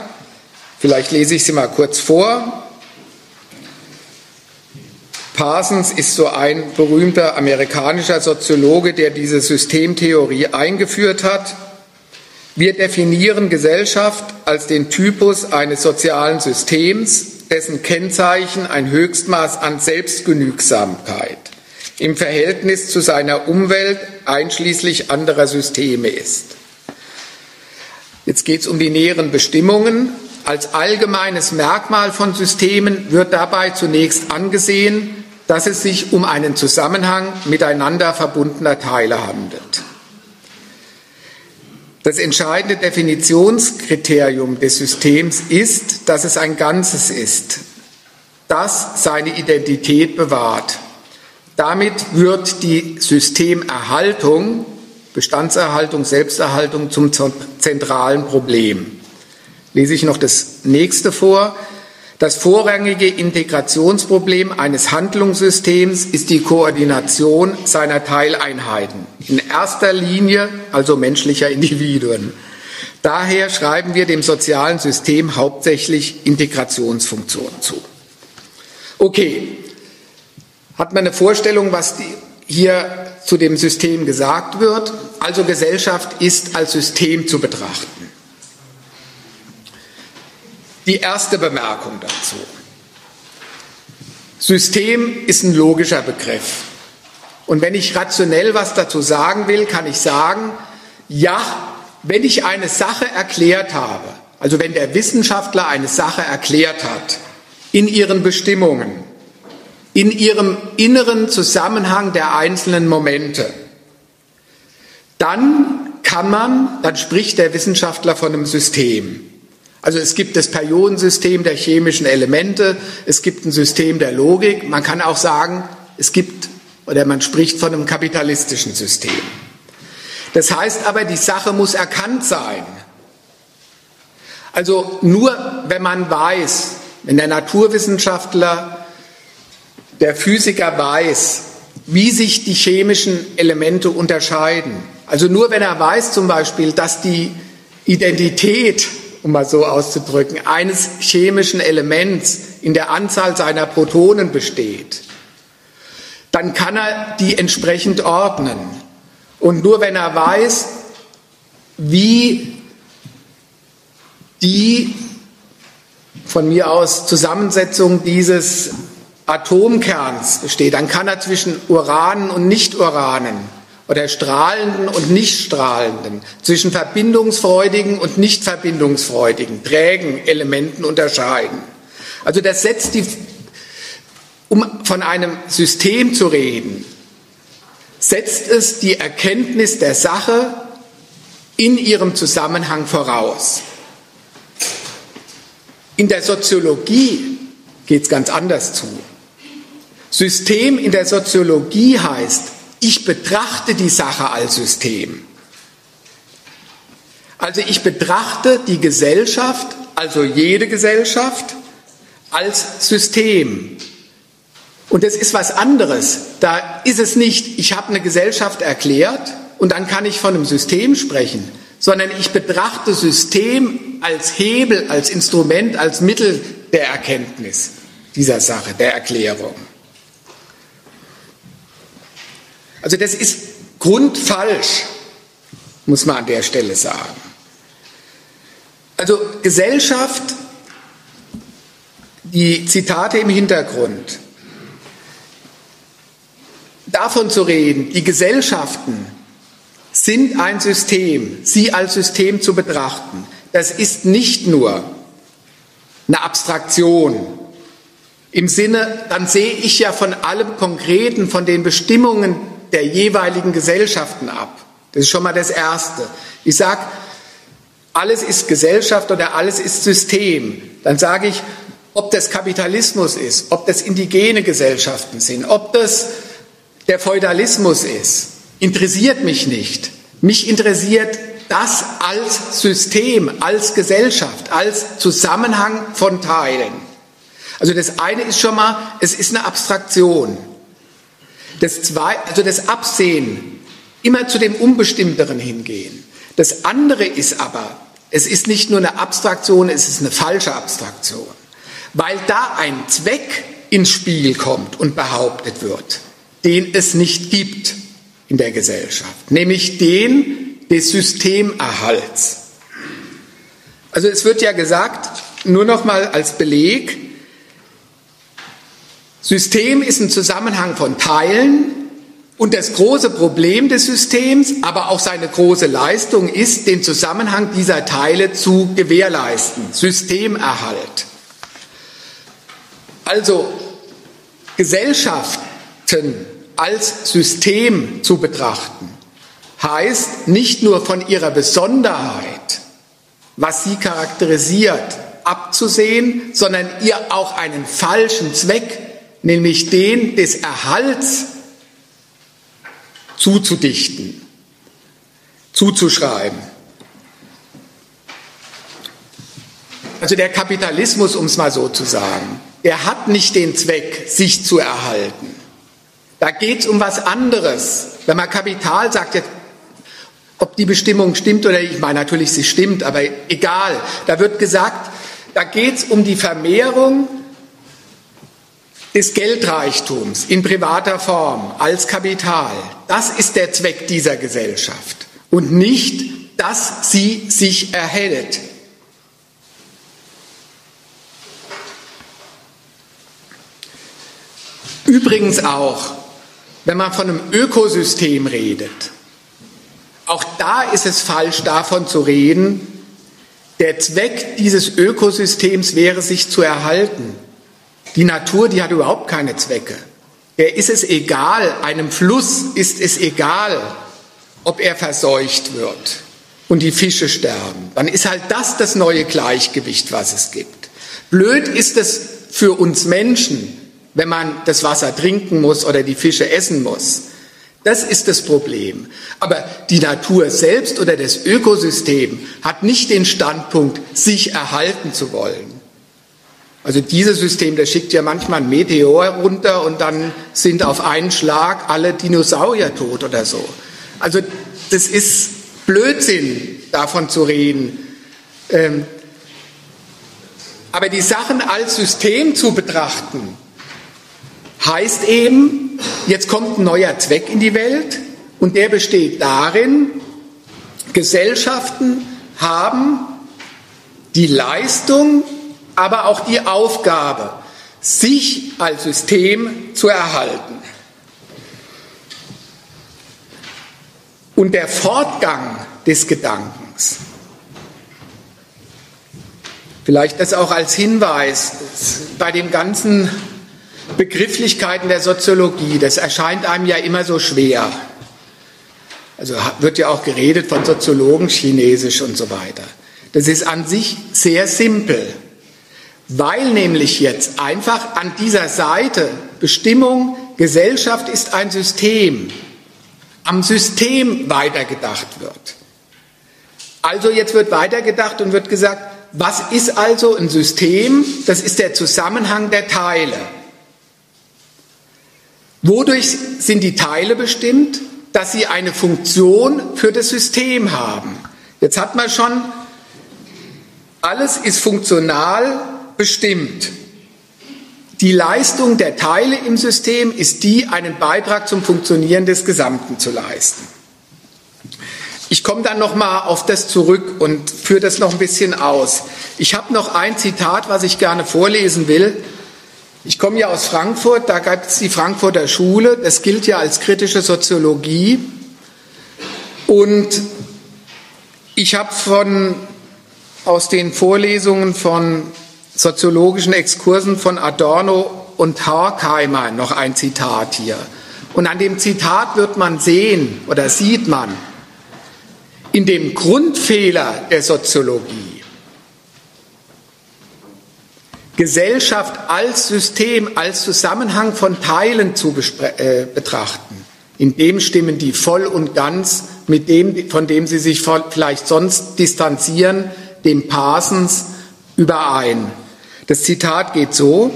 vielleicht lese ich sie mal kurz vor. Parsons ist so ein berühmter amerikanischer Soziologe, der diese Systemtheorie eingeführt hat. Wir definieren Gesellschaft als den Typus eines sozialen Systems, dessen Kennzeichen ein Höchstmaß an Selbstgenügsamkeit im Verhältnis zu seiner Umwelt einschließlich anderer Systeme ist. Jetzt geht es um die näheren Bestimmungen. Als allgemeines Merkmal von Systemen wird dabei zunächst angesehen, dass es sich um einen Zusammenhang miteinander verbundener Teile handelt. Das entscheidende Definitionskriterium des Systems ist, dass es ein Ganzes ist, das seine Identität bewahrt. Damit wird die Systemerhaltung, Bestandserhaltung, Selbsterhaltung zum zentralen Problem. Lese ich noch das nächste vor. Das vorrangige Integrationsproblem eines Handlungssystems ist die Koordination seiner Teileinheiten, in erster Linie also menschlicher Individuen. Daher schreiben wir dem sozialen System hauptsächlich Integrationsfunktionen zu. Okay, hat man eine Vorstellung, was hier zu dem System gesagt wird? Also Gesellschaft ist als System zu betrachten. Die erste Bemerkung dazu. System ist ein logischer Begriff. Und wenn ich rationell was dazu sagen will, kann ich sagen, ja, wenn ich eine Sache erklärt habe, also wenn der Wissenschaftler eine Sache erklärt hat, in ihren Bestimmungen, in ihrem inneren Zusammenhang der einzelnen Momente, dann kann man, dann spricht der Wissenschaftler von einem System. Also es gibt das Periodensystem der chemischen Elemente, es gibt ein System der Logik, man kann auch sagen, es gibt oder man spricht von einem kapitalistischen System. Das heißt aber, die Sache muss erkannt sein. Also nur wenn man weiß, wenn der Naturwissenschaftler, der Physiker weiß, wie sich die chemischen Elemente unterscheiden, also nur wenn er weiß zum Beispiel, dass die Identität um mal so auszudrücken, eines chemischen Elements in der Anzahl seiner Protonen besteht, dann kann er die entsprechend ordnen. Und nur wenn er weiß, wie die von mir aus Zusammensetzung dieses Atomkerns besteht, dann kann er zwischen Uranen und Nicht-Uranen oder strahlenden und nicht strahlenden, zwischen verbindungsfreudigen und nicht verbindungsfreudigen, trägen Elementen unterscheiden. Also das setzt die, um von einem System zu reden, setzt es die Erkenntnis der Sache in ihrem Zusammenhang voraus. In der Soziologie geht es ganz anders zu. System in der Soziologie heißt, ich betrachte die Sache als System. Also ich betrachte die Gesellschaft, also jede Gesellschaft, als System. Und das ist was anderes. Da ist es nicht, ich habe eine Gesellschaft erklärt und dann kann ich von einem System sprechen, sondern ich betrachte System als Hebel, als Instrument, als Mittel der Erkenntnis dieser Sache, der Erklärung. Also das ist grundfalsch, muss man an der Stelle sagen. Also Gesellschaft, die Zitate im Hintergrund, davon zu reden, die Gesellschaften sind ein System, sie als System zu betrachten, das ist nicht nur eine Abstraktion im Sinne, dann sehe ich ja von allem Konkreten, von den Bestimmungen der jeweiligen Gesellschaften ab. Das ist schon mal das Erste. Ich sage, alles ist Gesellschaft oder alles ist System. Dann sage ich, ob das Kapitalismus ist, ob das indigene Gesellschaften sind, ob das der Feudalismus ist, interessiert mich nicht. Mich interessiert das als System, als Gesellschaft, als Zusammenhang von Teilen. Also das eine ist schon mal, es ist eine Abstraktion. Das zwei, also das Absehen, immer zu dem Unbestimmteren hingehen. Das andere ist aber, es ist nicht nur eine Abstraktion, es ist eine falsche Abstraktion, weil da ein Zweck ins Spiel kommt und behauptet wird, den es nicht gibt in der Gesellschaft, nämlich den des Systemerhalts. Also es wird ja gesagt, nur noch mal als Beleg, System ist ein Zusammenhang von Teilen und das große Problem des Systems, aber auch seine große Leistung ist, den Zusammenhang dieser Teile zu gewährleisten. Systemerhalt. Also Gesellschaften als System zu betrachten, heißt nicht nur von ihrer Besonderheit, was sie charakterisiert, abzusehen, sondern ihr auch einen falschen Zweck, nämlich den des Erhalts zuzudichten, zuzuschreiben. Also der Kapitalismus, um es mal so zu sagen, er hat nicht den Zweck, sich zu erhalten. Da geht es um was anderes. Wenn man Kapital sagt, ob die Bestimmung stimmt oder nicht, ich meine natürlich, sie stimmt, aber egal. Da wird gesagt, da geht es um die Vermehrung des Geldreichtums in privater Form als Kapital. Das ist der Zweck dieser Gesellschaft und nicht, dass sie sich erhält. Übrigens auch, wenn man von einem Ökosystem redet, auch da ist es falsch davon zu reden, der Zweck dieses Ökosystems wäre, sich zu erhalten. Die Natur, die hat überhaupt keine Zwecke. Der ist es egal, einem Fluss ist es egal, ob er verseucht wird und die Fische sterben. Dann ist halt das das neue Gleichgewicht, was es gibt. Blöd ist es für uns Menschen, wenn man das Wasser trinken muss oder die Fische essen muss. Das ist das Problem. Aber die Natur selbst oder das Ökosystem hat nicht den Standpunkt, sich erhalten zu wollen. Also dieses System, das schickt ja manchmal ein Meteor runter und dann sind auf einen Schlag alle Dinosaurier tot oder so. Also das ist Blödsinn, davon zu reden. Ähm, aber die Sachen als System zu betrachten, heißt eben, jetzt kommt ein neuer Zweck in die Welt und der besteht darin, Gesellschaften haben die Leistung, aber auch die Aufgabe, sich als System zu erhalten. Und der Fortgang des Gedankens, vielleicht das auch als Hinweis bei dem ganzen Begrifflichkeiten der Soziologie, das erscheint einem ja immer so schwer. Also wird ja auch geredet von Soziologen, Chinesisch und so weiter. Das ist an sich sehr simpel. Weil nämlich jetzt einfach an dieser Seite Bestimmung, Gesellschaft ist ein System, am System weitergedacht wird. Also jetzt wird weitergedacht und wird gesagt, was ist also ein System? Das ist der Zusammenhang der Teile. Wodurch sind die Teile bestimmt? Dass sie eine Funktion für das System haben. Jetzt hat man schon, alles ist funktional bestimmt. Die Leistung der Teile im System ist die, einen Beitrag zum Funktionieren des Gesamten zu leisten. Ich komme dann noch mal auf das zurück und führe das noch ein bisschen aus. Ich habe noch ein Zitat, was ich gerne vorlesen will. Ich komme ja aus Frankfurt, da gab es die Frankfurter Schule, das gilt ja als kritische Soziologie. Und ich habe von aus den Vorlesungen von soziologischen Exkursen von Adorno und Horkheimer noch ein Zitat hier. Und an dem Zitat wird man sehen oder sieht man, in dem Grundfehler der Soziologie, Gesellschaft als System, als Zusammenhang von Teilen zu äh, betrachten, in dem stimmen die voll und ganz mit dem, von dem sie sich vielleicht sonst distanzieren, dem Parsons überein. Das Zitat geht so,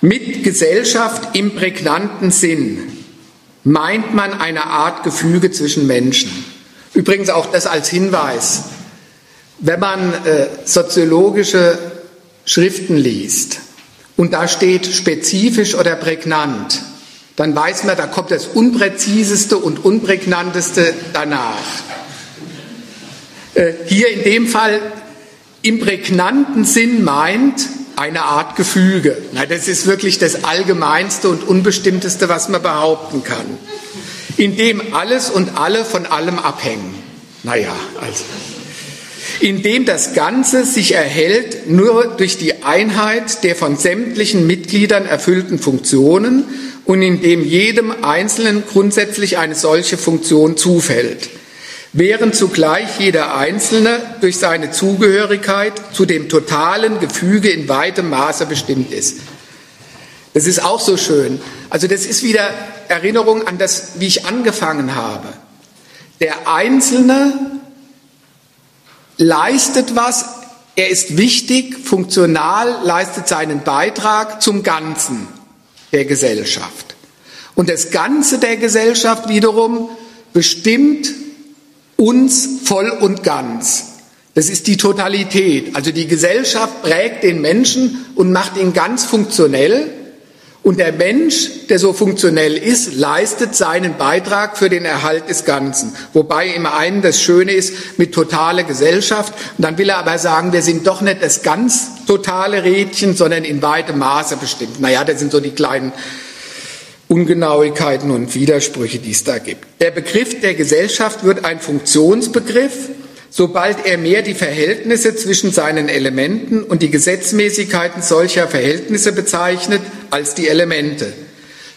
mit Gesellschaft im prägnanten Sinn meint man eine Art Gefüge zwischen Menschen. Übrigens auch das als Hinweis. Wenn man äh, soziologische Schriften liest und da steht spezifisch oder prägnant, dann weiß man, da kommt das Unpräziseste und Unprägnanteste danach. äh, hier in dem Fall im prägnanten Sinn meint, eine Art Gefüge. Na, das ist wirklich das Allgemeinste und Unbestimmteste, was man behaupten kann. In dem alles und alle von allem abhängen. Naja, also. In dem das Ganze sich erhält nur durch die Einheit der von sämtlichen Mitgliedern erfüllten Funktionen und in dem jedem Einzelnen grundsätzlich eine solche Funktion zufällt während zugleich jeder Einzelne durch seine Zugehörigkeit zu dem totalen Gefüge in weitem Maße bestimmt ist. Das ist auch so schön. Also das ist wieder Erinnerung an das, wie ich angefangen habe. Der Einzelne leistet was, er ist wichtig, funktional, leistet seinen Beitrag zum Ganzen der Gesellschaft. Und das Ganze der Gesellschaft wiederum bestimmt uns voll und ganz. Das ist die Totalität. Also die Gesellschaft prägt den Menschen und macht ihn ganz funktionell. Und der Mensch, der so funktionell ist, leistet seinen Beitrag für den Erhalt des Ganzen. Wobei im einen das Schöne ist mit totale Gesellschaft. Und dann will er aber sagen, wir sind doch nicht das ganz totale Rädchen, sondern in weitem Maße bestimmt. Naja, das sind so die kleinen Ungenauigkeiten und Widersprüche, die es da gibt. Der Begriff der Gesellschaft wird ein Funktionsbegriff, sobald er mehr die Verhältnisse zwischen seinen Elementen und die Gesetzmäßigkeiten solcher Verhältnisse bezeichnet als die Elemente.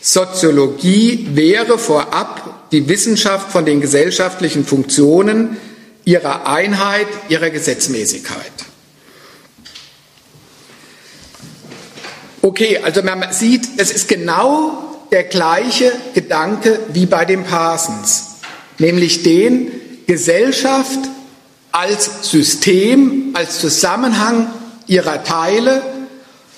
Soziologie wäre vorab die Wissenschaft von den gesellschaftlichen Funktionen, ihrer Einheit, ihrer Gesetzmäßigkeit. Okay, also man sieht, es ist genau der gleiche Gedanke wie bei dem Parsons, nämlich den, Gesellschaft als System, als Zusammenhang ihrer Teile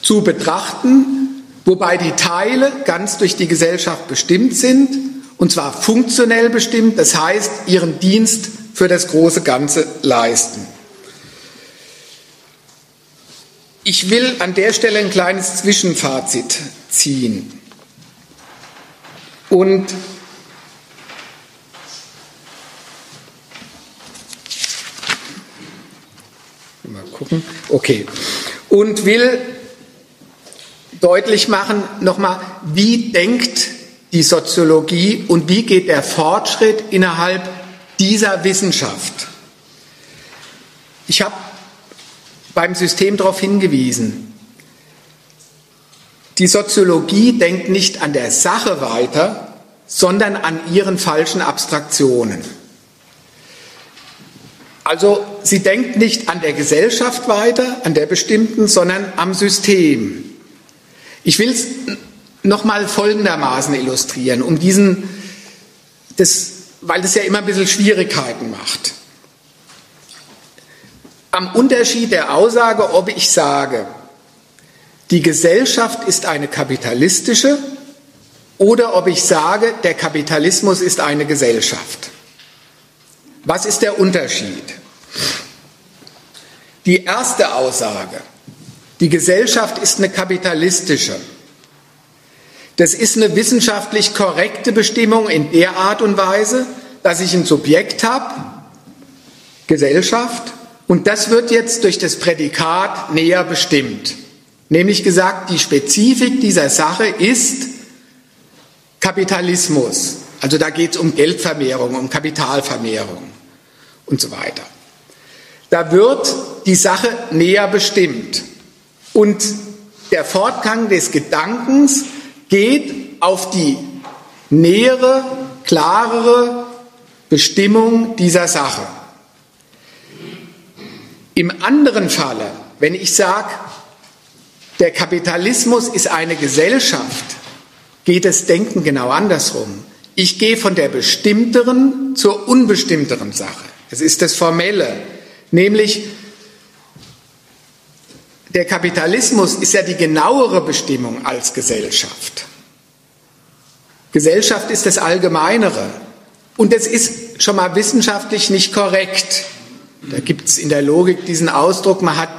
zu betrachten, wobei die Teile ganz durch die Gesellschaft bestimmt sind, und zwar funktionell bestimmt, das heißt ihren Dienst für das große Ganze leisten. Ich will an der Stelle ein kleines Zwischenfazit ziehen. Und mal gucken. Okay. Und will deutlich machen, nochmal, wie denkt die Soziologie und wie geht der Fortschritt innerhalb dieser Wissenschaft? Ich habe beim System darauf hingewiesen. Die Soziologie denkt nicht an der Sache weiter, sondern an ihren falschen Abstraktionen. Also sie denkt nicht an der Gesellschaft weiter, an der bestimmten, sondern am System. Ich will es nochmal folgendermaßen illustrieren, um diesen, das, weil das ja immer ein bisschen Schwierigkeiten macht. Am Unterschied der Aussage, ob ich sage, die Gesellschaft ist eine kapitalistische oder ob ich sage, der Kapitalismus ist eine Gesellschaft. Was ist der Unterschied? Die erste Aussage, die Gesellschaft ist eine kapitalistische. Das ist eine wissenschaftlich korrekte Bestimmung in der Art und Weise, dass ich ein Subjekt habe, Gesellschaft, und das wird jetzt durch das Prädikat näher bestimmt. Nämlich gesagt, die Spezifik dieser Sache ist Kapitalismus. Also da geht es um Geldvermehrung, um Kapitalvermehrung und so weiter. Da wird die Sache näher bestimmt. Und der Fortgang des Gedankens geht auf die nähere, klarere Bestimmung dieser Sache. Im anderen Falle, wenn ich sage, der Kapitalismus ist eine Gesellschaft, geht das Denken genau andersrum. Ich gehe von der bestimmteren zur unbestimmteren Sache. Es ist das Formelle, nämlich der Kapitalismus ist ja die genauere Bestimmung als Gesellschaft. Gesellschaft ist das Allgemeinere. Und das ist schon mal wissenschaftlich nicht korrekt. Da gibt es in der Logik diesen Ausdruck, man hat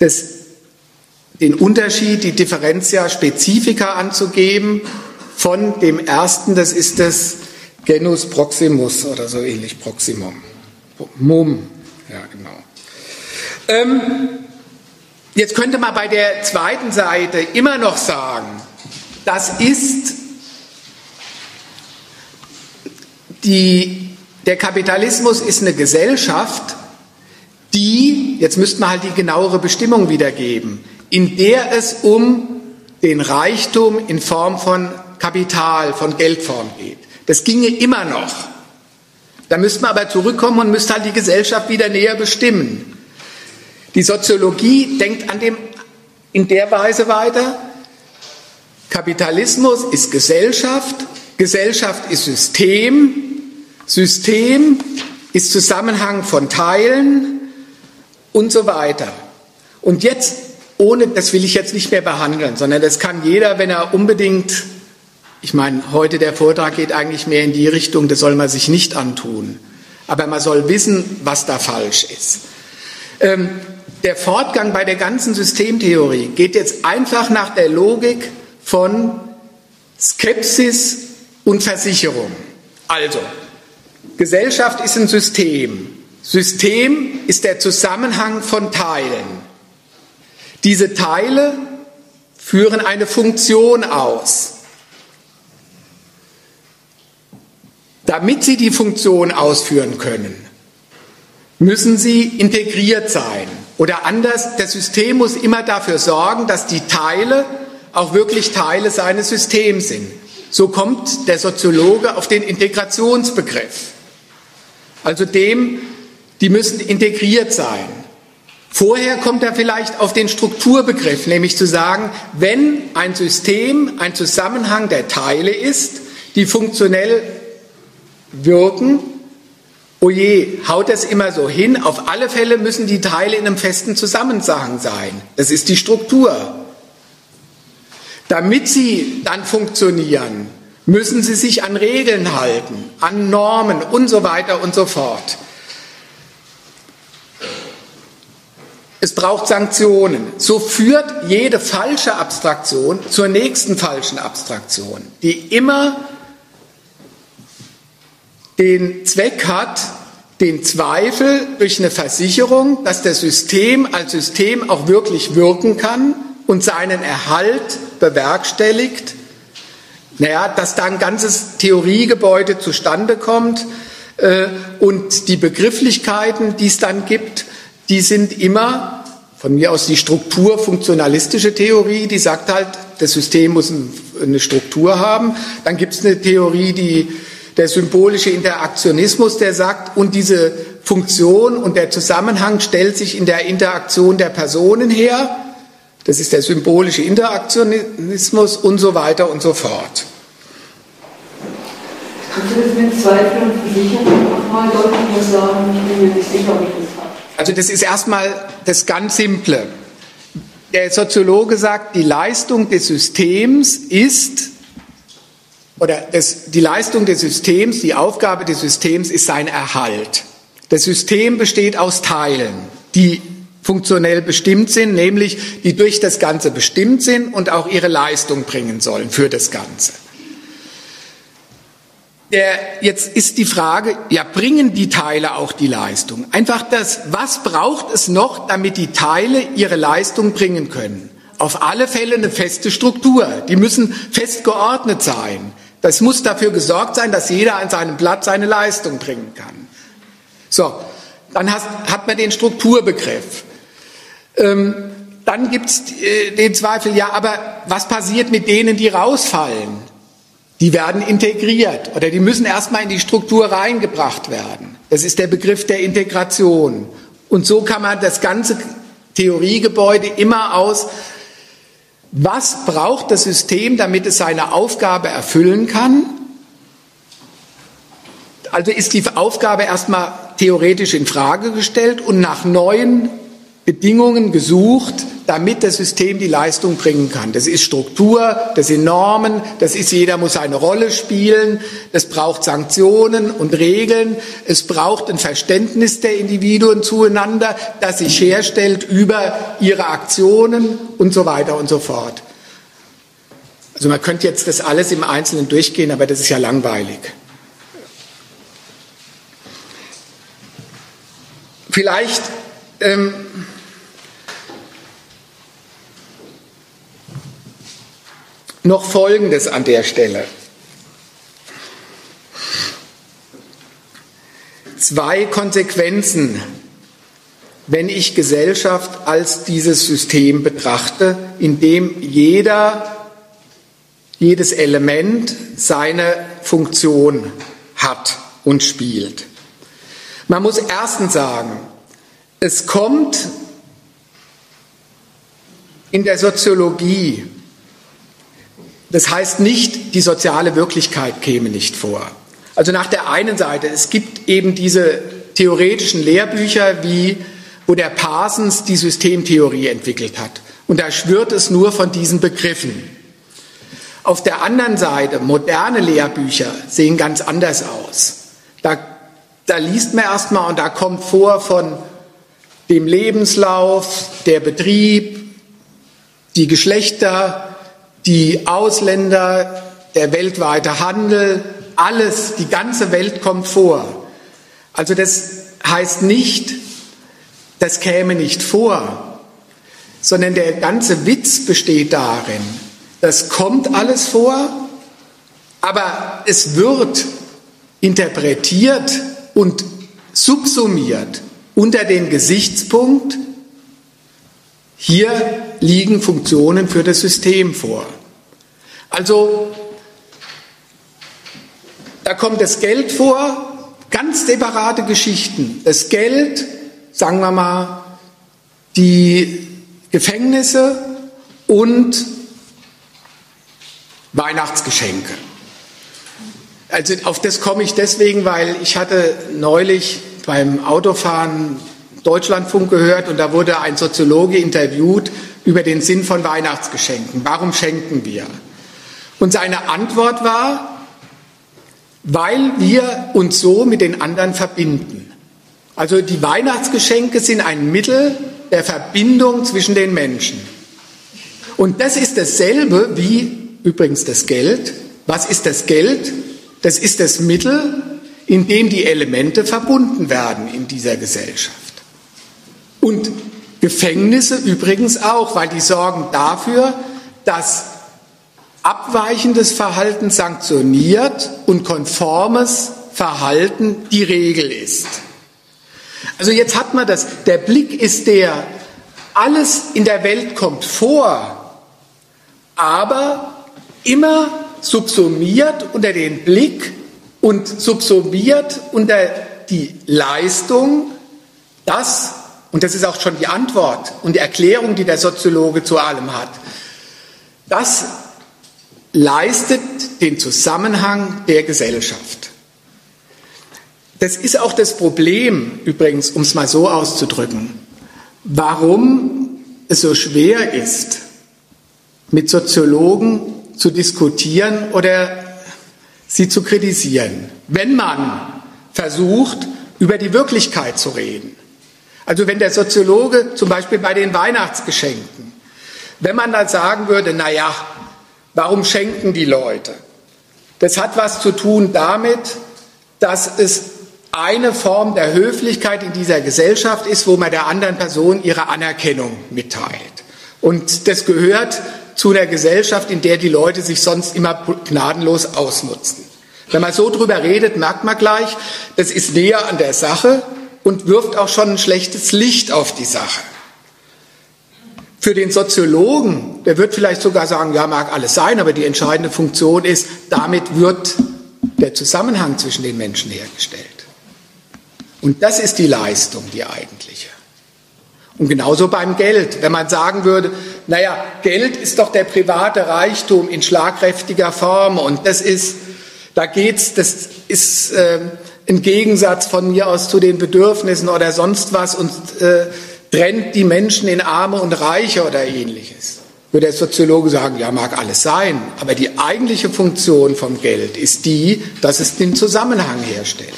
das den Unterschied, die Differentia Specifica anzugeben von dem ersten, das ist das Genus Proximus oder so ähnlich Proximum. Mumm, ja genau. Ähm, jetzt könnte man bei der zweiten Seite immer noch sagen, das ist die, der Kapitalismus ist eine Gesellschaft, die, jetzt müsste man halt die genauere Bestimmung wiedergeben, in der es um den Reichtum in Form von Kapital, von Geldform geht. Das ginge immer noch. Da müsste man aber zurückkommen und müsste halt die Gesellschaft wieder näher bestimmen. Die Soziologie denkt an dem, in der Weise weiter, Kapitalismus ist Gesellschaft, Gesellschaft ist System, System ist Zusammenhang von Teilen und so weiter. Und jetzt, ohne, das will ich jetzt nicht mehr behandeln, sondern das kann jeder, wenn er unbedingt, ich meine, heute der Vortrag geht eigentlich mehr in die Richtung, das soll man sich nicht antun. Aber man soll wissen, was da falsch ist. Ähm, der Fortgang bei der ganzen Systemtheorie geht jetzt einfach nach der Logik von Skepsis und Versicherung. Also, Gesellschaft ist ein System. System ist der Zusammenhang von Teilen. Diese Teile führen eine Funktion aus. Damit sie die Funktion ausführen können, müssen sie integriert sein. Oder anders, das System muss immer dafür sorgen, dass die Teile auch wirklich Teile seines Systems sind. So kommt der Soziologe auf den Integrationsbegriff. Also dem, die müssen integriert sein. Vorher kommt er vielleicht auf den Strukturbegriff, nämlich zu sagen, wenn ein System ein Zusammenhang der Teile ist, die funktionell wirken, oje, haut das immer so hin, auf alle Fälle müssen die Teile in einem festen Zusammenhang sein. Das ist die Struktur. Damit sie dann funktionieren, müssen sie sich an Regeln halten, an Normen und so weiter und so fort. Es braucht Sanktionen. So führt jede falsche Abstraktion zur nächsten falschen Abstraktion, die immer den Zweck hat, den Zweifel durch eine Versicherung, dass das System als System auch wirklich wirken kann und seinen Erhalt bewerkstelligt, naja, dass da ein ganzes Theoriegebäude zustande kommt äh, und die Begrifflichkeiten, die es dann gibt, die sind immer von mir aus die strukturfunktionalistische Theorie, die sagt halt, das System muss eine Struktur haben. Dann gibt es eine Theorie, die der symbolische Interaktionismus, der sagt, und diese Funktion und der Zusammenhang stellt sich in der Interaktion der Personen her. Das ist der symbolische Interaktionismus und so weiter und so fort. Kannst du das mit Zweifel und Versicherung nochmal deutlicher sagen? Ich bin mir nicht sicher, ob ich das. Also das ist erstmal das ganz Simple. Der Soziologe sagt, die Leistung des Systems ist, oder das, die Leistung des Systems, die Aufgabe des Systems ist sein Erhalt. Das System besteht aus Teilen, die funktionell bestimmt sind, nämlich die durch das Ganze bestimmt sind und auch ihre Leistung bringen sollen für das Ganze. Der, jetzt ist die Frage, ja, bringen die Teile auch die Leistung? Einfach das, was braucht es noch, damit die Teile ihre Leistung bringen können? Auf alle Fälle eine feste Struktur. Die müssen fest geordnet sein. Das muss dafür gesorgt sein, dass jeder an seinem Platz seine Leistung bringen kann. So, dann hat, hat man den Strukturbegriff. Ähm, dann gibt es äh, den Zweifel, ja, aber was passiert mit denen, die rausfallen? Die werden integriert oder die müssen erstmal in die Struktur reingebracht werden. Das ist der Begriff der Integration. Und so kann man das ganze Theoriegebäude immer aus, was braucht das System, damit es seine Aufgabe erfüllen kann? Also ist die Aufgabe erstmal theoretisch in Frage gestellt und nach neuen Bedingungen gesucht, damit das System die Leistung bringen kann. Das ist Struktur, das sind Normen, das ist jeder muss eine Rolle spielen, es braucht Sanktionen und Regeln, es braucht ein Verständnis der Individuen zueinander, das sich herstellt über ihre Aktionen und so weiter und so fort. Also man könnte jetzt das alles im Einzelnen durchgehen, aber das ist ja langweilig. vielleicht ähm, noch Folgendes an der Stelle. Zwei Konsequenzen, wenn ich Gesellschaft als dieses System betrachte, in dem jeder, jedes Element seine Funktion hat und spielt. Man muss erstens sagen, es kommt in der Soziologie, das heißt nicht, die soziale Wirklichkeit käme nicht vor. Also nach der einen Seite, es gibt eben diese theoretischen Lehrbücher, wie wo der Parsons die Systemtheorie entwickelt hat. Und da schwirrt es nur von diesen Begriffen. Auf der anderen Seite, moderne Lehrbücher sehen ganz anders aus. Da da liest man erstmal und da kommt vor von dem Lebenslauf, der Betrieb, die Geschlechter, die Ausländer, der weltweite Handel, alles, die ganze Welt kommt vor. Also das heißt nicht, das käme nicht vor, sondern der ganze Witz besteht darin, das kommt alles vor, aber es wird interpretiert und subsumiert unter den Gesichtspunkt, hier liegen Funktionen für das System vor. Also da kommt das Geld vor, ganz separate Geschichten. Das Geld, sagen wir mal, die Gefängnisse und Weihnachtsgeschenke. Also auf das komme ich deswegen, weil ich hatte neulich beim Autofahren Deutschlandfunk gehört und da wurde ein Soziologe interviewt über den Sinn von Weihnachtsgeschenken. Warum schenken wir? Und seine Antwort war, weil wir uns so mit den anderen verbinden. Also die Weihnachtsgeschenke sind ein Mittel der Verbindung zwischen den Menschen. Und das ist dasselbe wie übrigens das Geld. Was ist das Geld? Das ist das Mittel, in dem die Elemente verbunden werden in dieser Gesellschaft. Und Gefängnisse übrigens auch, weil die sorgen dafür, dass abweichendes Verhalten sanktioniert und konformes Verhalten die Regel ist. Also jetzt hat man das, der Blick ist der, alles in der Welt kommt vor, aber immer subsumiert unter den Blick und subsumiert unter die Leistung, das, und das ist auch schon die Antwort und die Erklärung, die der Soziologe zu allem hat, das leistet den Zusammenhang der Gesellschaft. Das ist auch das Problem, übrigens, um es mal so auszudrücken, warum es so schwer ist, mit Soziologen zu diskutieren oder sie zu kritisieren, wenn man versucht, über die Wirklichkeit zu reden. Also wenn der Soziologe zum Beispiel bei den Weihnachtsgeschenken, wenn man da sagen würde, na ja, warum schenken die Leute? Das hat was zu tun damit, dass es eine Form der Höflichkeit in dieser Gesellschaft ist, wo man der anderen Person ihre Anerkennung mitteilt. Und das gehört zu einer Gesellschaft, in der die Leute sich sonst immer gnadenlos ausnutzen. Wenn man so drüber redet, merkt man gleich, das ist näher an der Sache und wirft auch schon ein schlechtes Licht auf die Sache. Für den Soziologen, der wird vielleicht sogar sagen, ja, mag alles sein, aber die entscheidende Funktion ist, damit wird der Zusammenhang zwischen den Menschen hergestellt. Und das ist die Leistung, die eigentliche. Und genauso beim Geld. Wenn man sagen würde, naja, Geld ist doch der private Reichtum in schlagkräftiger Form und das ist, da geht's, das ist äh, ein Gegensatz von mir aus zu den Bedürfnissen oder sonst was und äh, trennt die Menschen in Arme und Reiche oder ähnliches. Würde der Soziologe sagen, ja, mag alles sein, aber die eigentliche Funktion vom Geld ist die, dass es den Zusammenhang herstellt.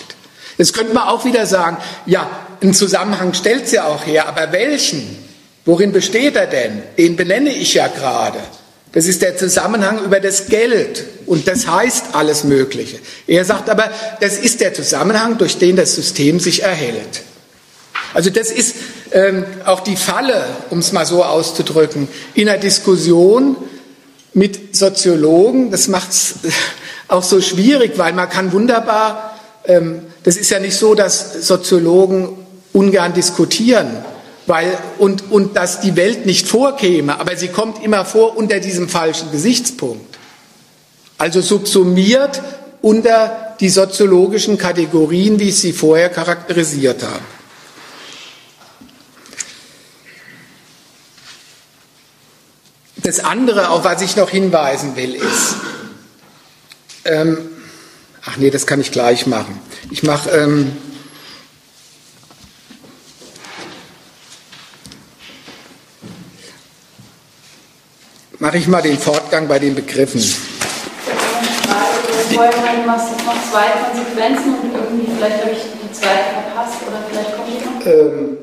Jetzt könnte man auch wieder sagen, ja, einen Zusammenhang stellt sie auch her, aber welchen? Worin besteht er denn? Den benenne ich ja gerade. Das ist der Zusammenhang über das Geld und das heißt alles Mögliche. Er sagt aber, das ist der Zusammenhang, durch den das System sich erhält. Also das ist ähm, auch die Falle, um es mal so auszudrücken, in der Diskussion mit Soziologen. Das macht es auch so schwierig, weil man kann wunderbar, ähm, das ist ja nicht so, dass Soziologen ungern diskutieren weil, und, und dass die Welt nicht vorkäme, aber sie kommt immer vor unter diesem falschen Gesichtspunkt. Also subsumiert unter die soziologischen Kategorien, wie ich sie vorher charakterisiert habe. Das andere, auf was ich noch hinweisen will, ist, ähm, ach nee, das kann ich gleich machen. Ich mache ähm, mache ich mal den Fortgang bei den Begriffen. Du machst jetzt noch zwei Konsequenzen und irgendwie, vielleicht habe ich die zweite verpasst oder vielleicht kommt die noch. Ähm,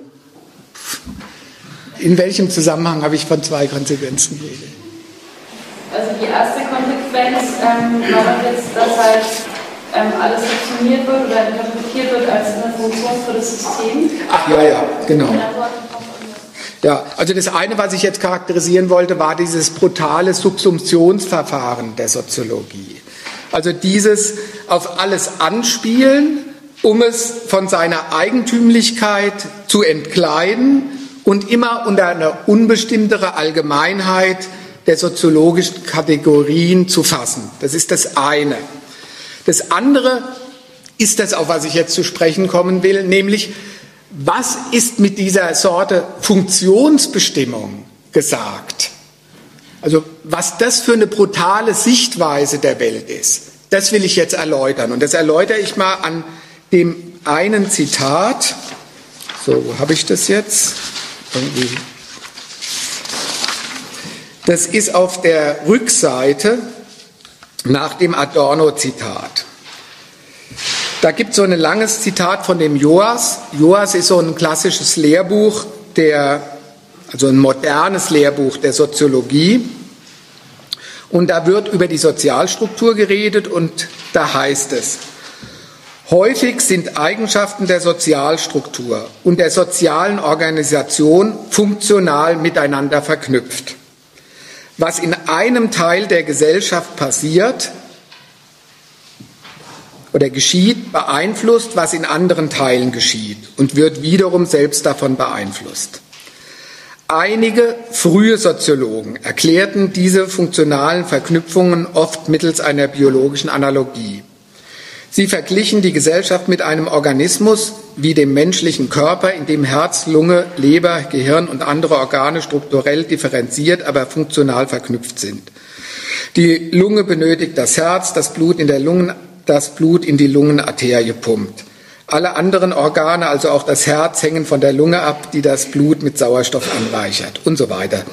in welchem Zusammenhang habe ich von zwei Konsequenzen geredet? Also die erste Konsequenz ähm, war doch jetzt, dass halt ähm, alles subsumiert wird oder interpretiert wird als eine Funktion für das System. Ach ja, ja, genau. Ja, also das eine, was ich jetzt charakterisieren wollte, war dieses brutale Subsumptionsverfahren der Soziologie. Also dieses auf alles anspielen, um es von seiner Eigentümlichkeit zu entkleiden und immer unter eine unbestimmtere Allgemeinheit der soziologischen Kategorien zu fassen. Das ist das eine. Das andere ist das, auf was ich jetzt zu sprechen kommen will, nämlich was ist mit dieser Sorte Funktionsbestimmung gesagt? Also was das für eine brutale Sichtweise der Welt ist, das will ich jetzt erläutern. Und das erläutere ich mal an dem einen Zitat. So, wo habe ich das jetzt? Irgendwie. Das ist auf der Rückseite nach dem Adorno-Zitat. Da gibt es so ein langes Zitat von dem Joas. Joas ist so ein klassisches Lehrbuch der, also ein modernes Lehrbuch der Soziologie. Und da wird über die Sozialstruktur geredet und da heißt es, häufig sind Eigenschaften der Sozialstruktur und der sozialen Organisation funktional miteinander verknüpft. Was in einem Teil der Gesellschaft passiert, oder geschieht, beeinflusst, was in anderen Teilen geschieht und wird wiederum selbst davon beeinflusst. Einige frühe Soziologen erklärten diese funktionalen Verknüpfungen oft mittels einer biologischen Analogie. Sie verglichen die Gesellschaft mit einem Organismus wie dem menschlichen Körper, in dem Herz, Lunge, Leber, Gehirn und andere Organe strukturell differenziert, aber funktional verknüpft sind. Die Lunge benötigt das Herz, das Blut in der Lungen das Blut in die Lungenarterie pumpt. Alle anderen Organe, also auch das Herz, hängen von der Lunge ab, die das Blut mit Sauerstoff anreichert und so weiter.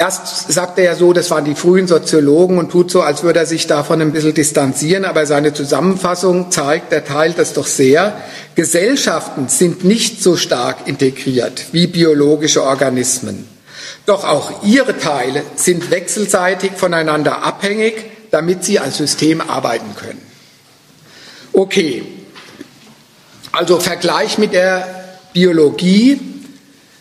Erst sagt er ja so, das waren die frühen Soziologen und tut so, als würde er sich davon ein bisschen distanzieren, aber seine Zusammenfassung zeigt, er teilt das doch sehr. Gesellschaften sind nicht so stark integriert wie biologische Organismen. Doch auch ihre Teile sind wechselseitig voneinander abhängig damit sie als System arbeiten können. Okay, also Vergleich mit der Biologie,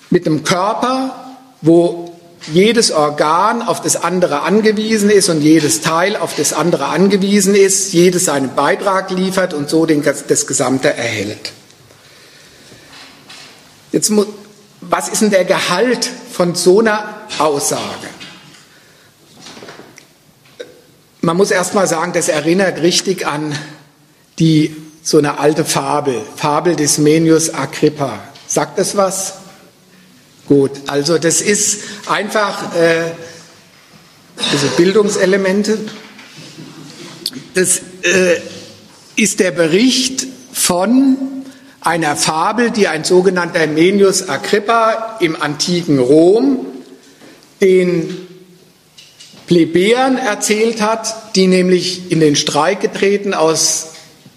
mit dem Körper, wo jedes Organ auf das andere angewiesen ist und jedes Teil auf das andere angewiesen ist, jedes seinen Beitrag liefert und so den, das Gesamte erhält. Jetzt, was ist denn der Gehalt von so einer Aussage? Man muss erst mal sagen, das erinnert richtig an die, so eine alte Fabel, Fabel des Menius Agrippa. Sagt das was? Gut, also das ist einfach äh, diese Bildungselemente. Das äh, ist der Bericht von einer Fabel, die ein sogenannter Menius Agrippa im antiken Rom den Plebejern erzählt hat, die nämlich in den Streik getreten aus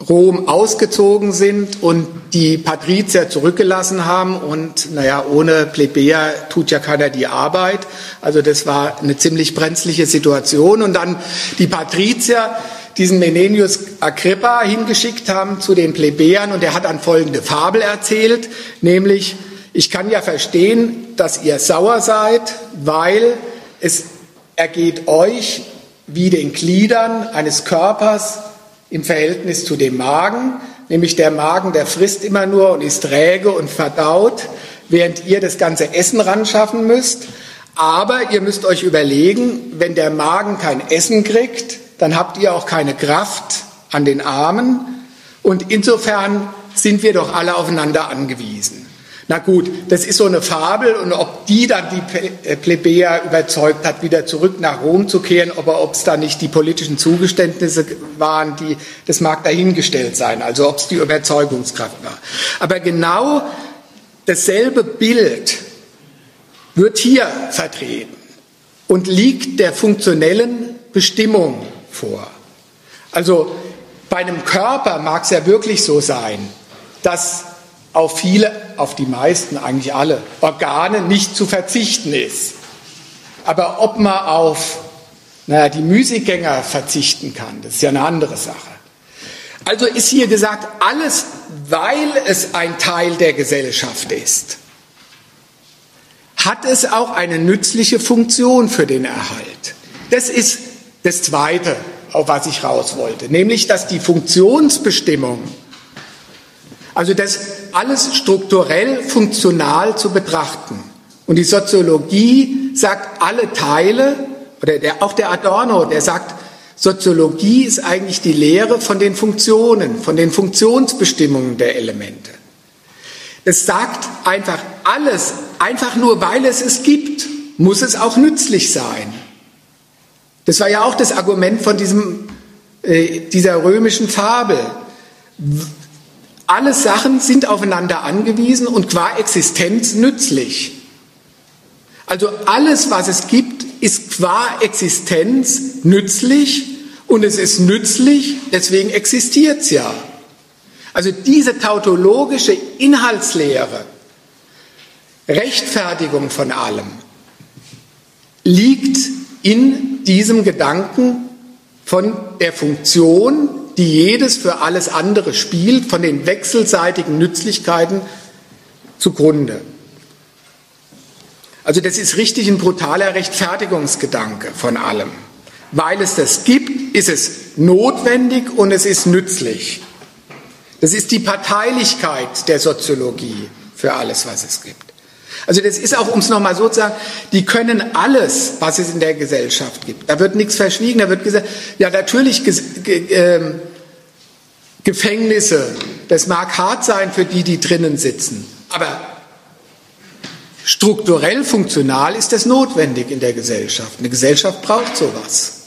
Rom ausgezogen sind und die Patrizier zurückgelassen haben. Und naja, ohne Plebejer tut ja keiner die Arbeit. Also das war eine ziemlich brenzliche Situation. Und dann die Patrizier, diesen Menenius Agrippa hingeschickt haben zu den Plebejern und er hat dann folgende Fabel erzählt, nämlich, ich kann ja verstehen, dass ihr sauer seid, weil es ergeht euch wie den Gliedern eines Körpers im Verhältnis zu dem Magen, nämlich der Magen, der frisst immer nur und ist träge und verdaut, während ihr das ganze Essen ran schaffen müsst. Aber ihr müsst euch überlegen, wenn der Magen kein Essen kriegt, dann habt ihr auch keine Kraft an den Armen. Und insofern sind wir doch alle aufeinander angewiesen. Na gut, das ist so eine Fabel und ob die dann die äh, Plebejer überzeugt hat, wieder zurück nach Rom zu kehren, aber ob es da nicht die politischen Zugeständnisse waren, die, das mag dahingestellt sein, also ob es die Überzeugungskraft war. Aber genau dasselbe Bild wird hier vertreten und liegt der funktionellen Bestimmung vor. Also bei einem Körper mag es ja wirklich so sein, dass auf viele, auf die meisten, eigentlich alle Organe nicht zu verzichten ist. Aber ob man auf naja, die Müßiggänger verzichten kann, das ist ja eine andere Sache. Also ist hier gesagt, alles, weil es ein Teil der Gesellschaft ist, hat es auch eine nützliche Funktion für den Erhalt. Das ist das Zweite, auf was ich raus wollte, nämlich dass die Funktionsbestimmung also das alles strukturell funktional zu betrachten. Und die Soziologie sagt alle Teile, oder der, auch der Adorno, der sagt, Soziologie ist eigentlich die Lehre von den Funktionen, von den Funktionsbestimmungen der Elemente. Es sagt einfach alles, einfach nur weil es es gibt, muss es auch nützlich sein. Das war ja auch das Argument von diesem, äh, dieser römischen Fabel. Alle Sachen sind aufeinander angewiesen und qua Existenz nützlich. Also alles, was es gibt, ist qua Existenz nützlich und es ist nützlich, deswegen existiert es ja. Also diese tautologische Inhaltslehre, Rechtfertigung von allem, liegt in diesem Gedanken von der Funktion die jedes für alles andere spielt, von den wechselseitigen Nützlichkeiten zugrunde. Also das ist richtig ein brutaler Rechtfertigungsgedanke von allem. Weil es das gibt, ist es notwendig und es ist nützlich. Das ist die Parteilichkeit der Soziologie für alles, was es gibt. Also das ist auch, um es nochmal so zu sagen, die können alles, was es in der Gesellschaft gibt. Da wird nichts verschwiegen, da wird gesagt, ja natürlich äh, Gefängnisse, das mag hart sein für die, die drinnen sitzen, aber strukturell funktional ist das notwendig in der Gesellschaft. Eine Gesellschaft braucht sowas.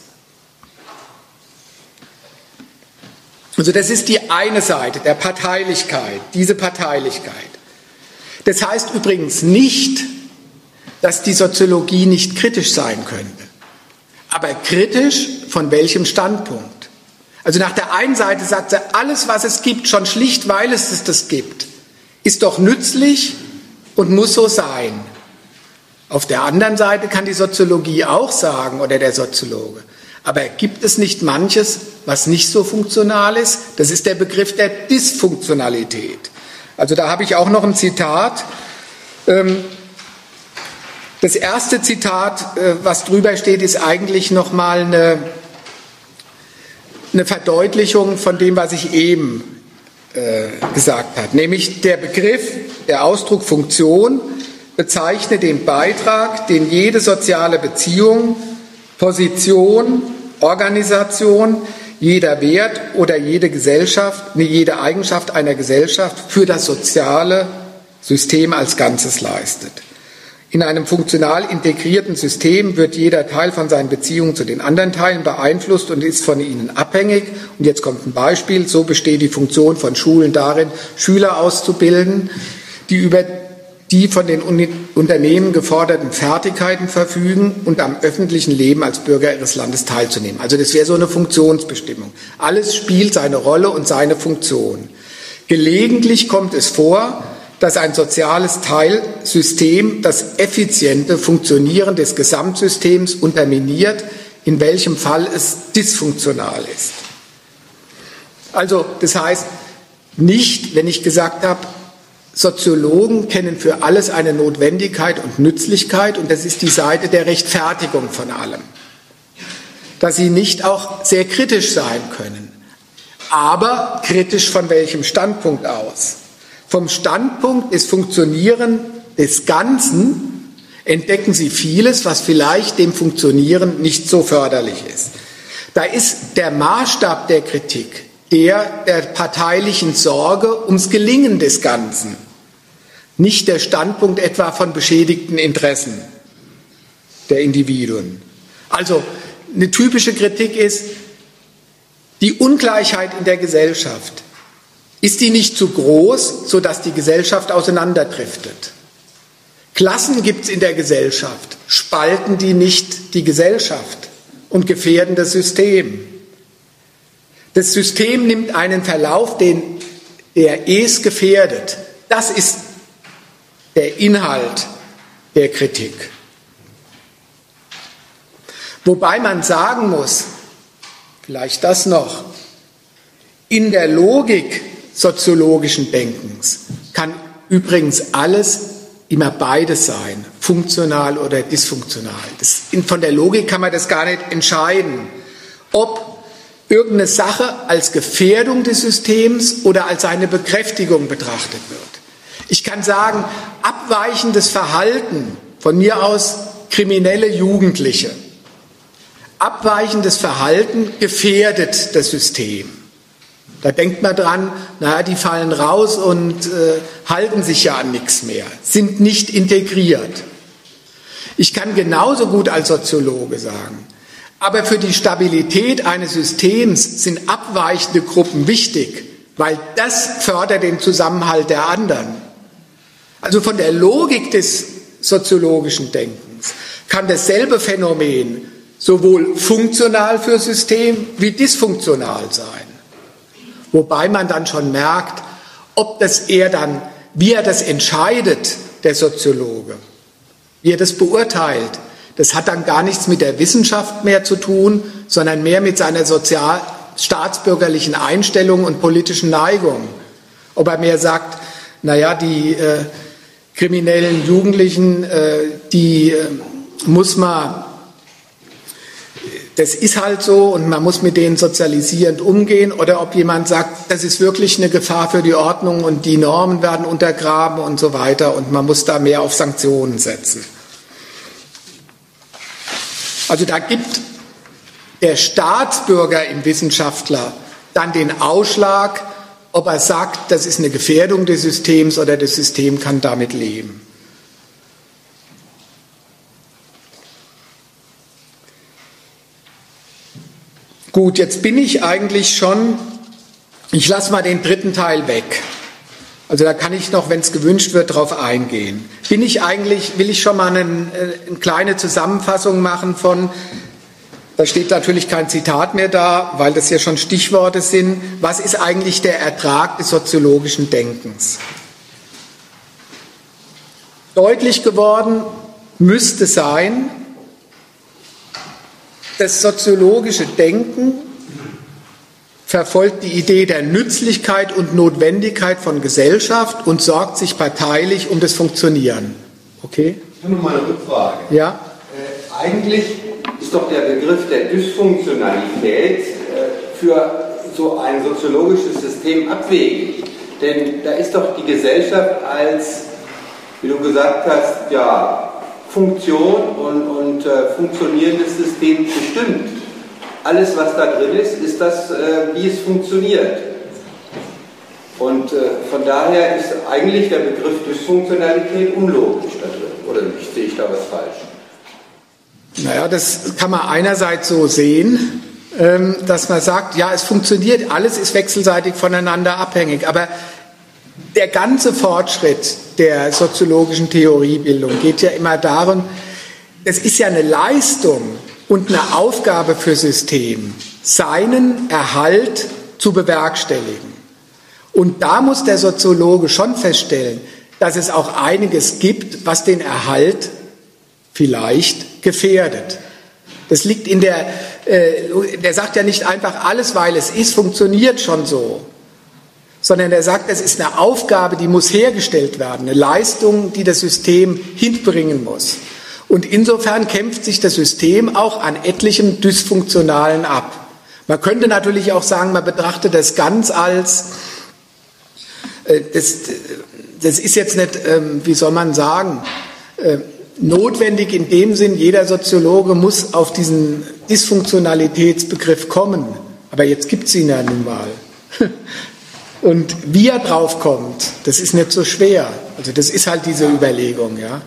Also das ist die eine Seite der Parteilichkeit, diese Parteilichkeit. Das heißt übrigens nicht, dass die Soziologie nicht kritisch sein könnte. Aber kritisch von welchem Standpunkt? Also nach der einen Seite sagt sie, alles, was es gibt, schon schlicht, weil es das gibt, ist doch nützlich und muss so sein. Auf der anderen Seite kann die Soziologie auch sagen, oder der Soziologe, aber gibt es nicht manches, was nicht so funktional ist? Das ist der Begriff der Dysfunktionalität. Also da habe ich auch noch ein Zitat. Ähm, das erste Zitat, äh, was drüber steht, ist eigentlich nochmal eine, eine Verdeutlichung von dem, was ich eben äh, gesagt habe. Nämlich der Begriff, der Ausdruck Funktion bezeichnet den Beitrag, den jede soziale Beziehung, Position, Organisation, jeder Wert oder jede Gesellschaft, jede Eigenschaft einer Gesellschaft für das soziale System als Ganzes leistet. In einem funktional integrierten System wird jeder Teil von seinen Beziehungen zu den anderen Teilen beeinflusst und ist von ihnen abhängig. Und jetzt kommt ein Beispiel. So besteht die Funktion von Schulen darin, Schüler auszubilden, die über die von den Unternehmen geforderten Fertigkeiten verfügen und am öffentlichen Leben als Bürger ihres Landes teilzunehmen. Also das wäre so eine Funktionsbestimmung. Alles spielt seine Rolle und seine Funktion. Gelegentlich kommt es vor, dass ein soziales Teilsystem das effiziente Funktionieren des Gesamtsystems unterminiert, in welchem Fall es dysfunktional ist. Also das heißt nicht, wenn ich gesagt habe, Soziologen kennen für alles eine Notwendigkeit und Nützlichkeit und das ist die Seite der Rechtfertigung von allem. Dass sie nicht auch sehr kritisch sein können. Aber kritisch von welchem Standpunkt aus? Vom Standpunkt des Funktionieren des Ganzen entdecken sie vieles, was vielleicht dem Funktionieren nicht so förderlich ist. Da ist der Maßstab der Kritik der der parteilichen Sorge ums Gelingen des Ganzen, nicht der Standpunkt etwa von beschädigten Interessen der Individuen. Also eine typische Kritik ist die Ungleichheit in der Gesellschaft. Ist die nicht zu groß, sodass die Gesellschaft auseinanderdriftet? Klassen gibt es in der Gesellschaft, spalten die nicht die Gesellschaft und gefährden das System. Das System nimmt einen Verlauf, den er es gefährdet. Das ist der Inhalt der Kritik. Wobei man sagen muss, vielleicht das noch, in der Logik soziologischen Denkens kann übrigens alles immer beides sein, funktional oder dysfunktional. Das, von der Logik kann man das gar nicht entscheiden, ob irgendeine Sache als Gefährdung des Systems oder als eine Bekräftigung betrachtet wird. Ich kann sagen, abweichendes Verhalten, von mir aus kriminelle Jugendliche, abweichendes Verhalten gefährdet das System. Da denkt man dran, naja, die fallen raus und äh, halten sich ja an nichts mehr, sind nicht integriert. Ich kann genauso gut als Soziologe sagen, aber für die Stabilität eines Systems sind abweichende Gruppen wichtig, weil das fördert den Zusammenhalt der anderen. Also von der Logik des soziologischen Denkens kann dasselbe Phänomen sowohl funktional für System wie dysfunktional sein. Wobei man dann schon merkt, ob das er dann, wie er das entscheidet, der Soziologe, wie er das beurteilt, das hat dann gar nichts mit der Wissenschaft mehr zu tun, sondern mehr mit seiner sozial staatsbürgerlichen Einstellung und politischen Neigung. Ob er mehr sagt, naja, die äh, kriminellen Jugendlichen, äh, die äh, muss man, das ist halt so und man muss mit denen sozialisierend umgehen, oder ob jemand sagt, das ist wirklich eine Gefahr für die Ordnung und die Normen werden untergraben und so weiter und man muss da mehr auf Sanktionen setzen. Also da gibt der Staatsbürger im Wissenschaftler dann den Ausschlag, ob er sagt, das ist eine Gefährdung des Systems oder das System kann damit leben. Gut, jetzt bin ich eigentlich schon, ich lasse mal den dritten Teil weg. Also da kann ich noch, wenn es gewünscht wird, darauf eingehen. Bin ich eigentlich, will ich schon mal einen, äh, eine kleine Zusammenfassung machen von, da steht natürlich kein Zitat mehr da, weil das ja schon Stichworte sind. Was ist eigentlich der Ertrag des soziologischen Denkens? Deutlich geworden müsste sein, das soziologische Denken verfolgt die Idee der Nützlichkeit und Notwendigkeit von Gesellschaft und sorgt sich parteilich um das Funktionieren. Okay? Ich habe noch mal eine Rückfrage. Ja? Äh, eigentlich ist doch der Begriff der Dysfunktionalität äh, für so ein soziologisches System abwegig. Denn da ist doch die Gesellschaft als, wie du gesagt hast, ja, Funktion und, und äh, funktionierendes System bestimmt alles, was da drin ist, ist das, äh, wie es funktioniert. Und äh, von daher ist eigentlich der Begriff Dysfunktionalität unlogisch da drin. Oder nicht, sehe ich da was falsch? Naja, das kann man einerseits so sehen, ähm, dass man sagt, ja, es funktioniert, alles ist wechselseitig voneinander abhängig. Aber der ganze Fortschritt der soziologischen Theoriebildung geht ja immer darum, es ist ja eine Leistung, und eine Aufgabe für System, seinen Erhalt zu bewerkstelligen. Und da muss der Soziologe schon feststellen, dass es auch einiges gibt, was den Erhalt vielleicht gefährdet. Das liegt in der, äh, der sagt ja nicht einfach alles, weil es ist, funktioniert schon so, sondern er sagt, es ist eine Aufgabe, die muss hergestellt werden, eine Leistung, die das System hinbringen muss. Und insofern kämpft sich das System auch an etlichem Dysfunktionalen ab. Man könnte natürlich auch sagen, man betrachtet das ganz als, äh, das, das ist jetzt nicht, ähm, wie soll man sagen, äh, notwendig in dem Sinn, jeder Soziologe muss auf diesen Dysfunktionalitätsbegriff kommen. Aber jetzt gibt es ihn ja nun mal. *laughs* Und wie er drauf kommt, das ist nicht so schwer. Also das ist halt diese Überlegung, ja.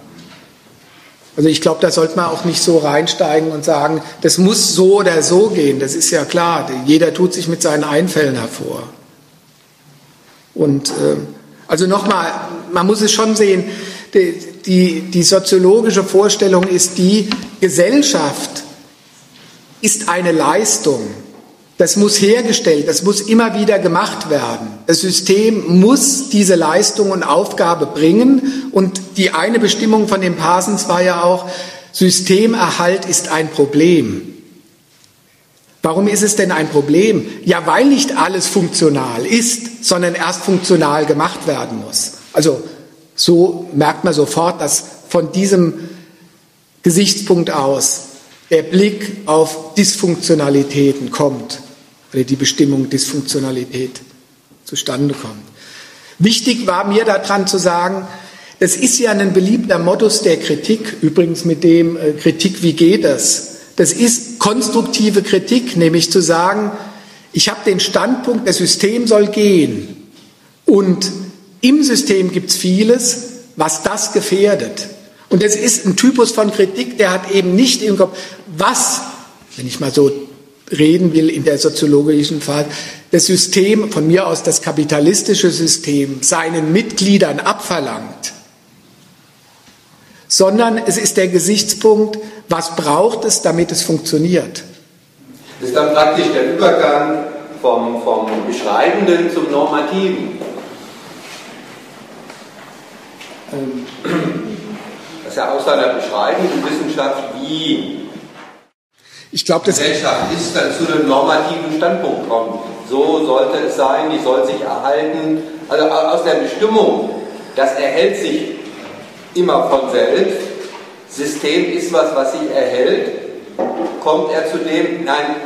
Also ich glaube, da sollte man auch nicht so reinsteigen und sagen, das muss so oder so gehen. Das ist ja klar. Jeder tut sich mit seinen Einfällen hervor. Und äh, also nochmal, man muss es schon sehen, die, die, die soziologische Vorstellung ist die, Gesellschaft ist eine Leistung. Das muss hergestellt, das muss immer wieder gemacht werden. Das System muss diese Leistung und Aufgabe bringen. Und die eine Bestimmung von dem Parsons war ja auch, Systemerhalt ist ein Problem. Warum ist es denn ein Problem? Ja, weil nicht alles funktional ist, sondern erst funktional gemacht werden muss. Also so merkt man sofort, dass von diesem Gesichtspunkt aus der Blick auf Dysfunktionalitäten kommt oder die Bestimmung Dysfunktionalität zustande kommt. Wichtig war mir daran zu sagen, es ist ja ein beliebter Modus der Kritik, übrigens mit dem äh, Kritik, wie geht das? Das ist konstruktive Kritik, nämlich zu sagen, ich habe den Standpunkt, das System soll gehen und im System gibt es vieles, was das gefährdet. Und das ist ein Typus von Kritik, der hat eben nicht im Kopf, was, wenn ich mal so reden will in der soziologischen Phase, das System, von mir aus das kapitalistische System, seinen Mitgliedern abverlangt, sondern es ist der Gesichtspunkt, was braucht es, damit es funktioniert. Das ist dann praktisch der Übergang vom, vom Beschreibenden zum Normativen. Ähm. Das ist ja aus seiner beschreibenden Wissenschaft, wie ich glaube, das Gesellschaft ist, dann zu einem normativen Standpunkt kommt. So sollte es sein, die soll sich erhalten. Also aus der Bestimmung, das erhält sich immer von selbst. System ist was, was sich erhält. Kommt er zu dem, nein,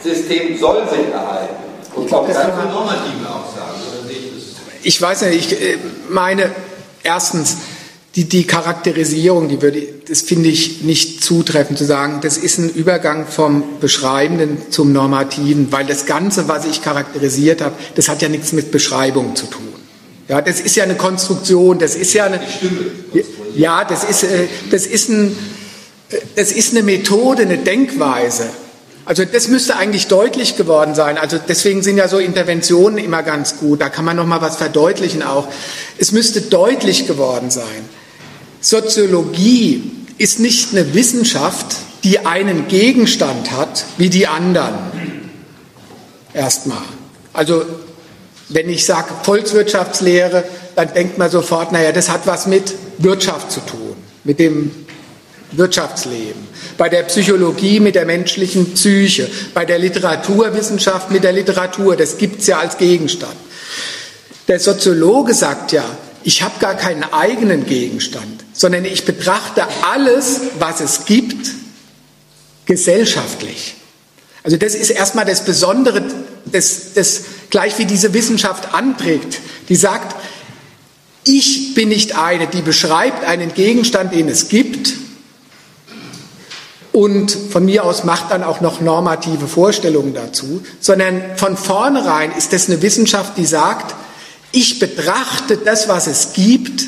System soll sich erhalten. Und ich glaube, das kann normative Aussagen. Ich weiß nicht, ich äh, meine, erstens, die, die Charakterisierung, die würde, das finde ich nicht zutreffend zu sagen, das ist ein Übergang vom Beschreibenden zum Normativen, weil das Ganze, was ich charakterisiert habe, das hat ja nichts mit Beschreibung zu tun. Ja, das ist ja eine Konstruktion, das ist ja eine, ja, das ist, äh, das ist ein, äh, das ist eine Methode, eine Denkweise. Also das müsste eigentlich deutlich geworden sein. Also deswegen sind ja so Interventionen immer ganz gut. Da kann man noch mal was verdeutlichen auch. Es müsste deutlich geworden sein. Soziologie ist nicht eine Wissenschaft, die einen Gegenstand hat wie die anderen. Erstmal. Also wenn ich sage Volkswirtschaftslehre, dann denkt man sofort, naja, das hat was mit Wirtschaft zu tun, mit dem Wirtschaftsleben. Bei der Psychologie mit der menschlichen Psyche, bei der Literaturwissenschaft mit der Literatur, das gibt es ja als Gegenstand. Der Soziologe sagt ja, ich habe gar keinen eigenen Gegenstand, sondern ich betrachte alles, was es gibt, gesellschaftlich. Also das ist erstmal das Besondere, das, das gleich wie diese Wissenschaft anträgt, die sagt, ich bin nicht eine, die beschreibt einen Gegenstand, den es gibt und von mir aus macht dann auch noch normative Vorstellungen dazu, sondern von vornherein ist das eine Wissenschaft, die sagt, ich betrachte das, was es gibt,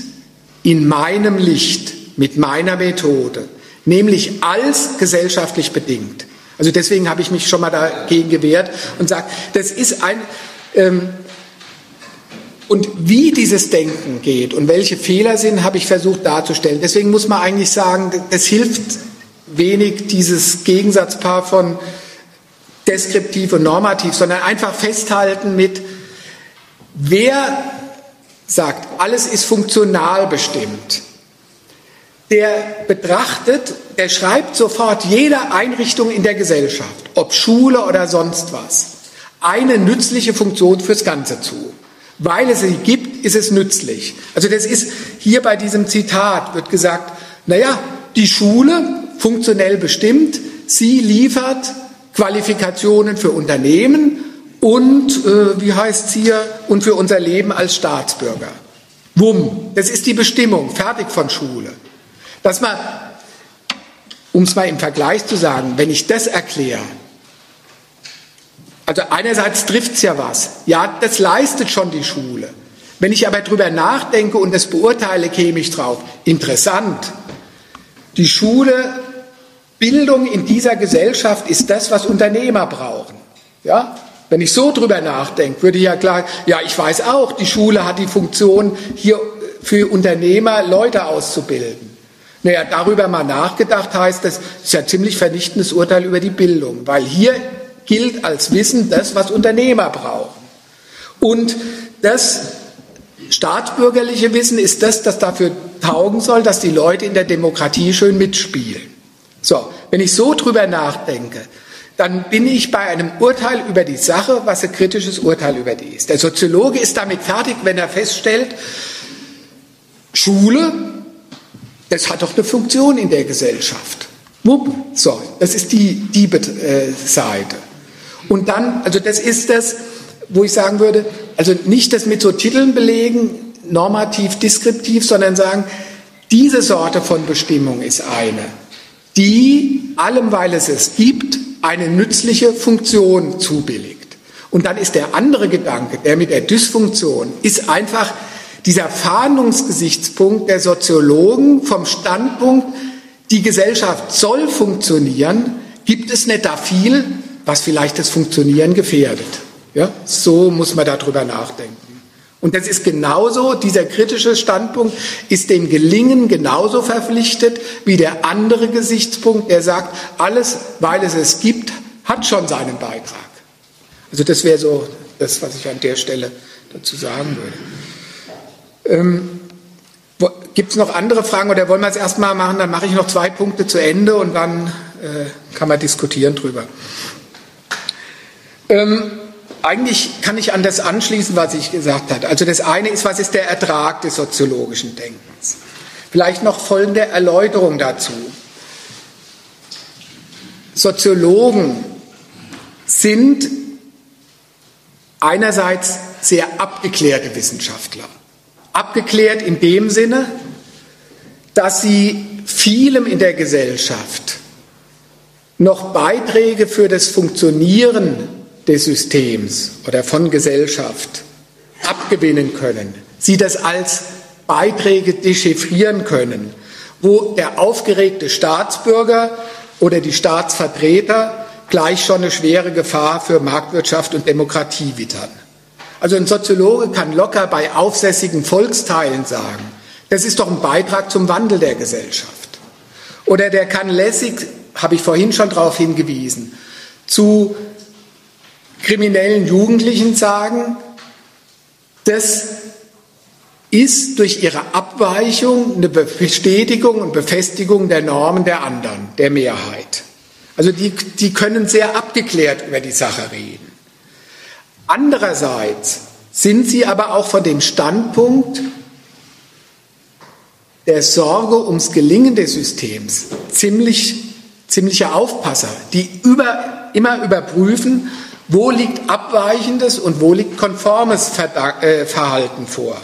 in meinem Licht, mit meiner Methode, nämlich als gesellschaftlich bedingt. Also deswegen habe ich mich schon mal dagegen gewehrt und sage, das ist ein... Ähm, und wie dieses Denken geht und welche Fehler sind, habe ich versucht darzustellen. Deswegen muss man eigentlich sagen, das hilft wenig dieses Gegensatzpaar von deskriptiv und normativ, sondern einfach festhalten mit, Wer sagt, alles ist funktional bestimmt, der betrachtet, der schreibt sofort jeder Einrichtung in der Gesellschaft, ob Schule oder sonst was, eine nützliche Funktion fürs Ganze zu. Weil es sie gibt, ist es nützlich. Also das ist hier bei diesem Zitat wird gesagt, naja, die Schule, funktionell bestimmt, sie liefert Qualifikationen für Unternehmen und, äh, wie heißt es hier, und für unser Leben als Staatsbürger. Wumm, das ist die Bestimmung, fertig von Schule. Dass man, um es mal im Vergleich zu sagen, wenn ich das erkläre, also einerseits trifft es ja was. Ja, das leistet schon die Schule. Wenn ich aber drüber nachdenke und das beurteile, käme ich drauf. Interessant. Die Schule, Bildung in dieser Gesellschaft ist das, was Unternehmer brauchen. Ja? Wenn ich so drüber nachdenke, würde ich ja klar, ja, ich weiß auch, die Schule hat die Funktion, hier für Unternehmer Leute auszubilden. Naja, darüber mal nachgedacht heißt, das ist ja ein ziemlich vernichtendes Urteil über die Bildung, weil hier gilt als Wissen das, was Unternehmer brauchen. Und das staatsbürgerliche Wissen ist das, das dafür taugen soll, dass die Leute in der Demokratie schön mitspielen. So, wenn ich so drüber nachdenke, dann bin ich bei einem Urteil über die Sache, was ein kritisches Urteil über die ist. Der Soziologe ist damit fertig, wenn er feststellt, Schule, das hat doch eine Funktion in der Gesellschaft. So, das ist die, die äh, Seite. Und dann, also das ist das, wo ich sagen würde, also nicht das mit so Titeln belegen, normativ, deskriptiv, sondern sagen, diese Sorte von Bestimmung ist eine, die allem, weil es es gibt, eine nützliche Funktion zubilligt. Und dann ist der andere Gedanke, der mit der Dysfunktion, ist einfach dieser Fahndungsgesichtspunkt der Soziologen vom Standpunkt, die Gesellschaft soll funktionieren, gibt es nicht da viel, was vielleicht das Funktionieren gefährdet. Ja, so muss man darüber nachdenken. Und das ist genauso, dieser kritische Standpunkt ist dem Gelingen genauso verpflichtet wie der andere Gesichtspunkt, der sagt, alles, weil es es gibt, hat schon seinen Beitrag. Also das wäre so das, was ich an der Stelle dazu sagen würde. Ähm, Gibt es noch andere Fragen oder wollen wir es erstmal machen? Dann mache ich noch zwei Punkte zu Ende und dann äh, kann man diskutieren drüber. Ähm, eigentlich kann ich an das anschließen, was ich gesagt habe. Also das eine ist, was ist der Ertrag des soziologischen Denkens? Vielleicht noch folgende Erläuterung dazu. Soziologen sind einerseits sehr abgeklärte Wissenschaftler. Abgeklärt in dem Sinne, dass sie vielem in der Gesellschaft noch Beiträge für das Funktionieren des Systems oder von Gesellschaft abgewinnen können, sie das als Beiträge dechiffrieren können, wo der aufgeregte Staatsbürger oder die Staatsvertreter gleich schon eine schwere Gefahr für Marktwirtschaft und Demokratie wittern. Also ein Soziologe kann locker bei aufsässigen Volksteilen sagen, das ist doch ein Beitrag zum Wandel der Gesellschaft. Oder der kann lässig, habe ich vorhin schon darauf hingewiesen, zu kriminellen Jugendlichen sagen, das ist durch ihre Abweichung eine Bestätigung und Befestigung der Normen der anderen, der Mehrheit. Also die, die können sehr abgeklärt über die Sache reden. Andererseits sind sie aber auch von dem Standpunkt der Sorge ums Gelingen des Systems ziemlich, ziemliche Aufpasser, die über, immer überprüfen, wo liegt abweichendes und wo liegt konformes äh, Verhalten vor?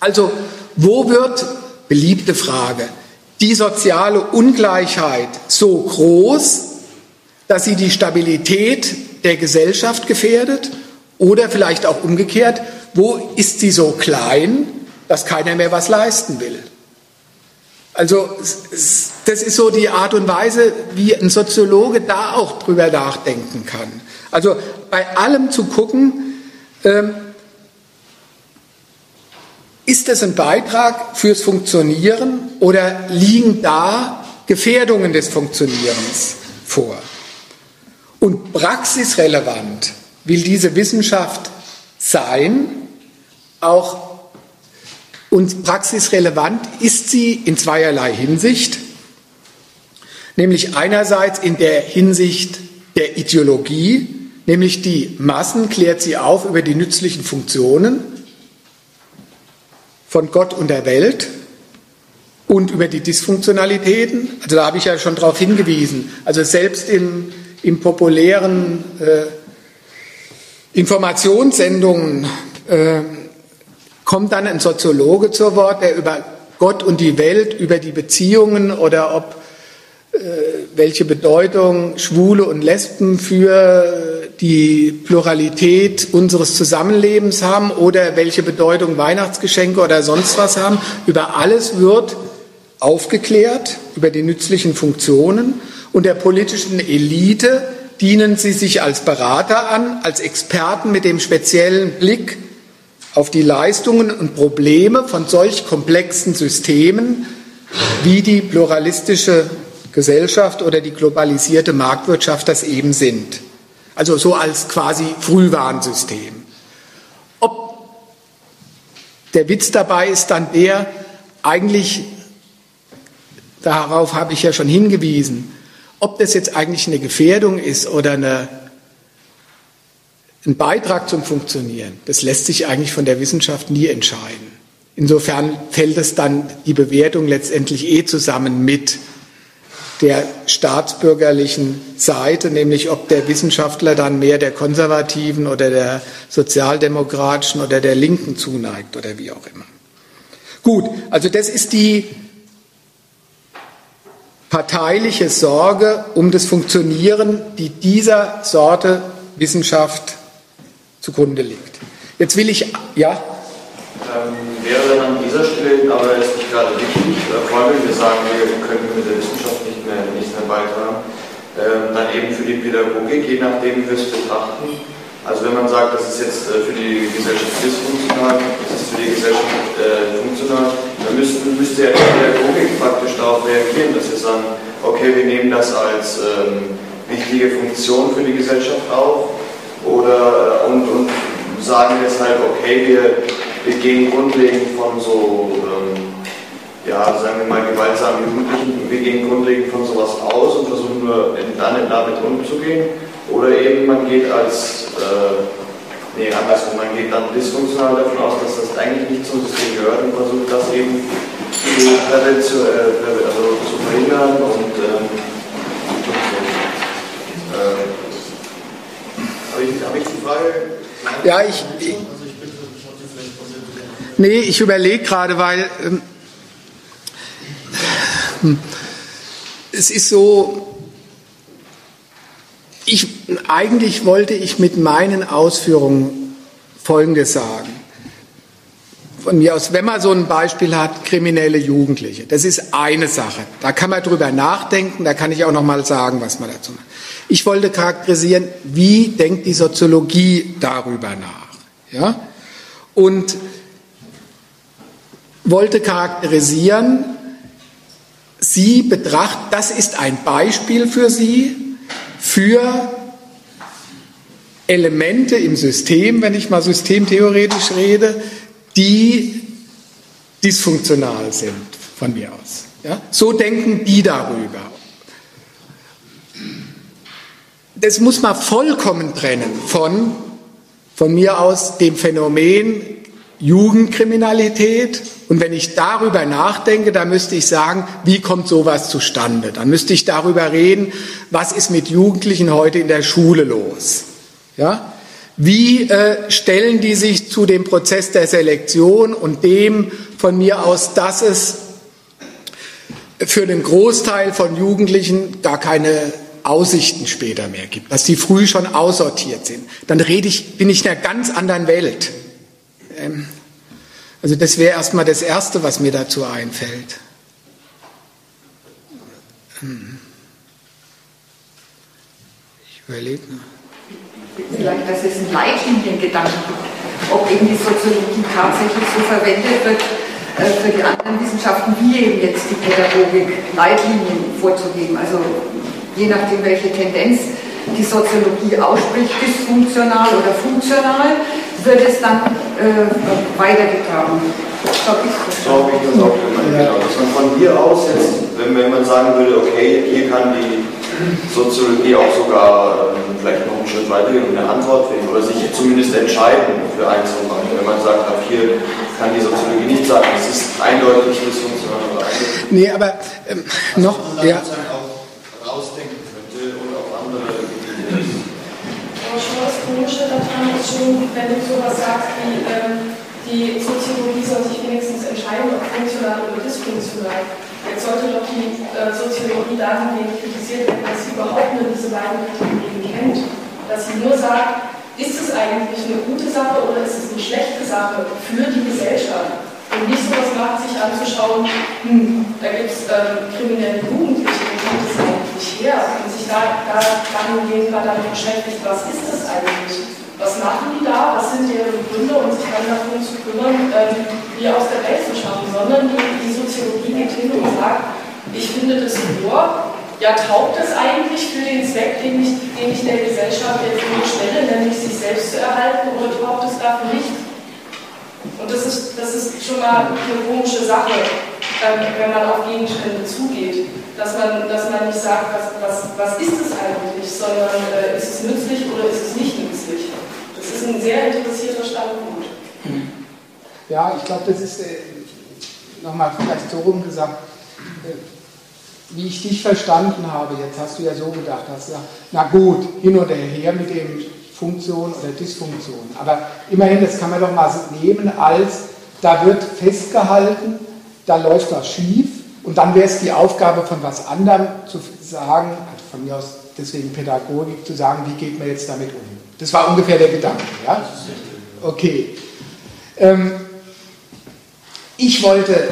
Also, wo wird, beliebte Frage, die soziale Ungleichheit so groß, dass sie die Stabilität der Gesellschaft gefährdet? Oder vielleicht auch umgekehrt, wo ist sie so klein, dass keiner mehr was leisten will? Also das ist so die Art und Weise, wie ein Soziologe da auch drüber nachdenken kann. Also bei allem zu gucken, ähm, ist das ein Beitrag fürs Funktionieren oder liegen da Gefährdungen des Funktionierens vor? Und praxisrelevant will diese Wissenschaft sein, auch Und praxisrelevant ist sie in zweierlei Hinsicht, nämlich einerseits in der Hinsicht der Ideologie, nämlich die Massen klärt sie auf über die nützlichen Funktionen von Gott und der Welt und über die Dysfunktionalitäten. Also da habe ich ja schon darauf hingewiesen. Also selbst im, im populären äh, Informationssendungen äh, kommt dann ein Soziologe zu Wort, der über Gott und die Welt, über die Beziehungen oder ob welche Bedeutung Schwule und Lesben für die Pluralität unseres Zusammenlebens haben oder welche Bedeutung Weihnachtsgeschenke oder sonst was haben. Über alles wird aufgeklärt, über die nützlichen Funktionen und der politischen Elite dienen sie sich als Berater an, als Experten mit dem speziellen Blick auf die Leistungen und Probleme von solch komplexen Systemen wie die pluralistische Gesellschaft oder die globalisierte Marktwirtschaft das eben sind. Also so als quasi Frühwarnsystem. Ob der Witz dabei ist dann der, eigentlich, darauf habe ich ja schon hingewiesen, ob das jetzt eigentlich eine Gefährdung ist oder eine, ein Beitrag zum Funktionieren, das lässt sich eigentlich von der Wissenschaft nie entscheiden. Insofern fällt es dann die Bewertung letztendlich eh zusammen mit der staatsbürgerlichen Seite, nämlich ob der Wissenschaftler dann mehr der konservativen oder der sozialdemokratischen oder der linken zuneigt oder wie auch immer. Gut, also das ist die parteiliche Sorge um das Funktionieren, die dieser Sorte Wissenschaft zugrunde liegt. Jetzt will ich, ja? Ähm, wäre dann an dieser Stelle aber es nicht gerade wichtig, äh, vor allem wenn wir sagen, wir können mit der Wissenschaft mehr, nichts mehr beitragen, äh, dann eben für die Pädagogik, je nachdem, wie wir es betrachten. Also wenn man sagt, das ist jetzt äh, für die Gesellschaft dysfunktional, das ist für die Gesellschaft äh, funktional, dann müssten, müsste ja die Pädagogik praktisch darauf reagieren, dass wir sagen, okay, wir nehmen das als ähm, wichtige Funktion für die Gesellschaft auf oder, äh, und, und sagen halt, okay, wir, wir gehen grundlegend von so, ähm, ja, sagen wir mal, gewaltsamen Jugendlichen, wir gehen grundlegend von sowas aus und versuchen nur dann damit umzugehen. Oder eben man geht als äh, Nee, andersrum, man geht dann dysfunktional davon aus, dass das eigentlich nicht zum System gehört und versucht das eben zu, äh, also zu verhindern und ähm, äh, habe ich, hab ich die Frage? Ja, ich. ich nee, ich überlege gerade, weil ähm, es ist so, ich, eigentlich wollte ich mit meinen Ausführungen Folgendes sagen. Von mir aus, wenn man so ein Beispiel hat, kriminelle Jugendliche, das ist eine Sache. Da kann man drüber nachdenken, da kann ich auch noch mal sagen, was man dazu macht. Ich wollte charakterisieren, wie denkt die Soziologie darüber nach, ja? Und wollte charakterisieren, sie betrachtet, das ist ein Beispiel für sie, für Elemente im System, wenn ich mal systemtheoretisch rede, die dysfunktional sind von mir aus. Ja? So denken die darüber. Das muss man vollkommen trennen von, von mir aus, dem Phänomen Jugendkriminalität. Und wenn ich darüber nachdenke, dann müsste ich sagen, wie kommt sowas zustande? Dann müsste ich darüber reden, was ist mit Jugendlichen heute in der Schule los? Ja? Wie äh, stellen die sich zu dem Prozess der Selektion und dem von mir aus, dass es für den Großteil von Jugendlichen gar keine Aussichten später mehr gibt, dass die früh schon aussortiert sind? Dann rede ich, bin ich in einer ganz anderen Welt. Ähm, also das wäre erstmal das Erste, was mir dazu einfällt. Hm. Ich überlege noch. Vielleicht, dass es einen Leitliniengedanken gibt, ob eben die Soziologie tatsächlich so verwendet wird, äh, für die anderen Wissenschaften, wie eben jetzt die Pädagogik, Leitlinien vorzugeben. Also je nachdem, welche Tendenz die Soziologie ausspricht, dysfunktional oder funktional, wird es dann äh, weitergetragen. Ich das auch genau. Dass man von hier aus jetzt, wenn, wenn man sagen würde, okay, hier kann die Soziologie auch sogar ähm, vielleicht noch einen Schritt weiter gehen und eine Antwort finden oder sich zumindest entscheiden für eins von beiden. Wenn man sagt, ab hier kann die Soziologie nicht sagen, es ist eindeutig dysfunktional oder eindeutig. Nee, aber ähm, noch. Ja. rausdenken könnte und auf andere Gebiete. Aber schon das Komische daran ist schon, wenn du sowas sagst wie, ähm, die Soziologie soll sich wenigstens entscheiden, ob funktional oder dysfunktional. Jetzt sollte doch die äh, Soziologie dahingehend kritisiert werden, dass sie überhaupt nur diese beiden Kategorien kennt. Dass sie nur sagt, ist es eigentlich eine gute Sache oder ist es eine schlechte Sache für die Gesellschaft? Und nicht so was macht, sich anzuschauen, hm, da gibt es ähm, kriminelle Jugendliche, wie kommt das eigentlich her? Und sich da, da dahingehend mal damit beschäftigt, was ist das eigentlich? Was machen die da? Was sind ihre Gründe? Und sich dann darum zu kümmern, ähm, die aus der Welt zu schaffen. Sondern die, die Soziologie geht hin und sagt, ich finde das nur, ja, taugt es eigentlich für den Zweck, den ich, den ich der Gesellschaft jetzt stelle, nämlich sich selbst zu erhalten, oder taugt es dafür nicht? Und das ist, das ist schon mal eine komische Sache, ähm, wenn man auf Gegenstände zugeht. Dass man, dass man nicht sagt, was, was, was ist es eigentlich, sondern äh, ist es nützlich oder ist es nicht nützlich. Ist ein sehr interessierter Standpunkt. Ja, ich glaube, das ist äh, nochmal vielleicht so rum gesagt, äh, wie ich dich verstanden habe. Jetzt hast du ja so gedacht, hast gesagt, na gut, hin oder her mit dem Funktion oder Dysfunktion. Aber immerhin, das kann man doch mal nehmen als, da wird festgehalten, da läuft was schief und dann wäre es die Aufgabe von was anderem zu sagen, also von mir aus deswegen Pädagogik, zu sagen, wie geht man jetzt damit um. Das war ungefähr der Gedanke. Ja? Okay. Ähm, ich wollte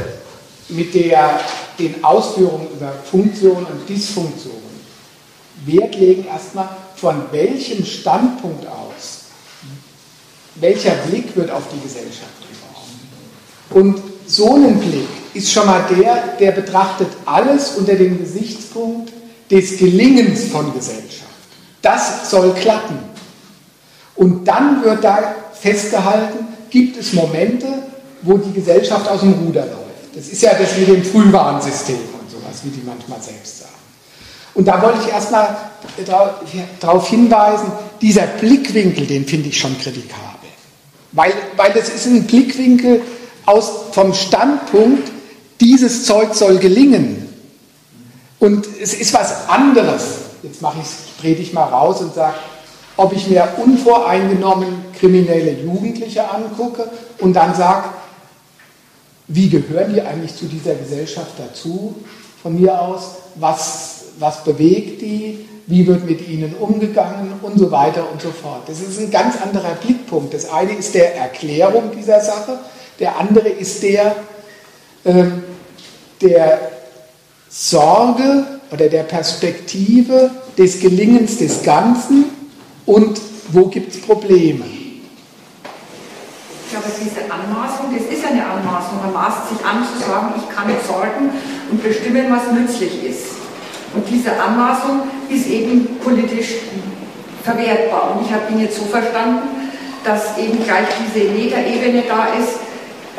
mit der, den Ausführungen über Funktion und Dysfunktion Wert legen erstmal, von welchem Standpunkt aus, welcher Blick wird auf die Gesellschaft geworfen. Und so ein Blick ist schon mal der, der betrachtet alles unter dem Gesichtspunkt des Gelingens von Gesellschaft. Das soll klappen. Und dann wird da festgehalten, gibt es Momente, wo die Gesellschaft aus dem Ruder läuft. Das ist ja das mit dem Frühwarnsystem und sowas, wie die manchmal selbst sagen. Und da wollte ich erstmal darauf hinweisen, dieser Blickwinkel, den finde ich schon kritikabel. Weil, weil das ist ein Blickwinkel aus, vom Standpunkt, dieses Zeug soll gelingen. Und es ist was anderes. Jetzt mache ich, drehe ich mal raus und sage, ob ich mir unvoreingenommen kriminelle Jugendliche angucke und dann sage, wie gehören die eigentlich zu dieser Gesellschaft dazu, von mir aus, was, was bewegt die, wie wird mit ihnen umgegangen? Und so weiter und so fort. Das ist ein ganz anderer Blickpunkt. Das eine ist der Erklärung dieser Sache, der andere ist der, ähm, der Sorge oder der Perspektive des Gelingens des Ganzen und wo gibt es Probleme. Ja, aber diese Anmaßung, das ist eine Anmaßung. Man maßt sich an zu sagen, ich kann sorgen und bestimmen, was nützlich ist. Und diese Anmaßung ist eben politisch verwertbar. Und ich habe ihn jetzt so verstanden, dass eben gleich diese Metaebene da ist,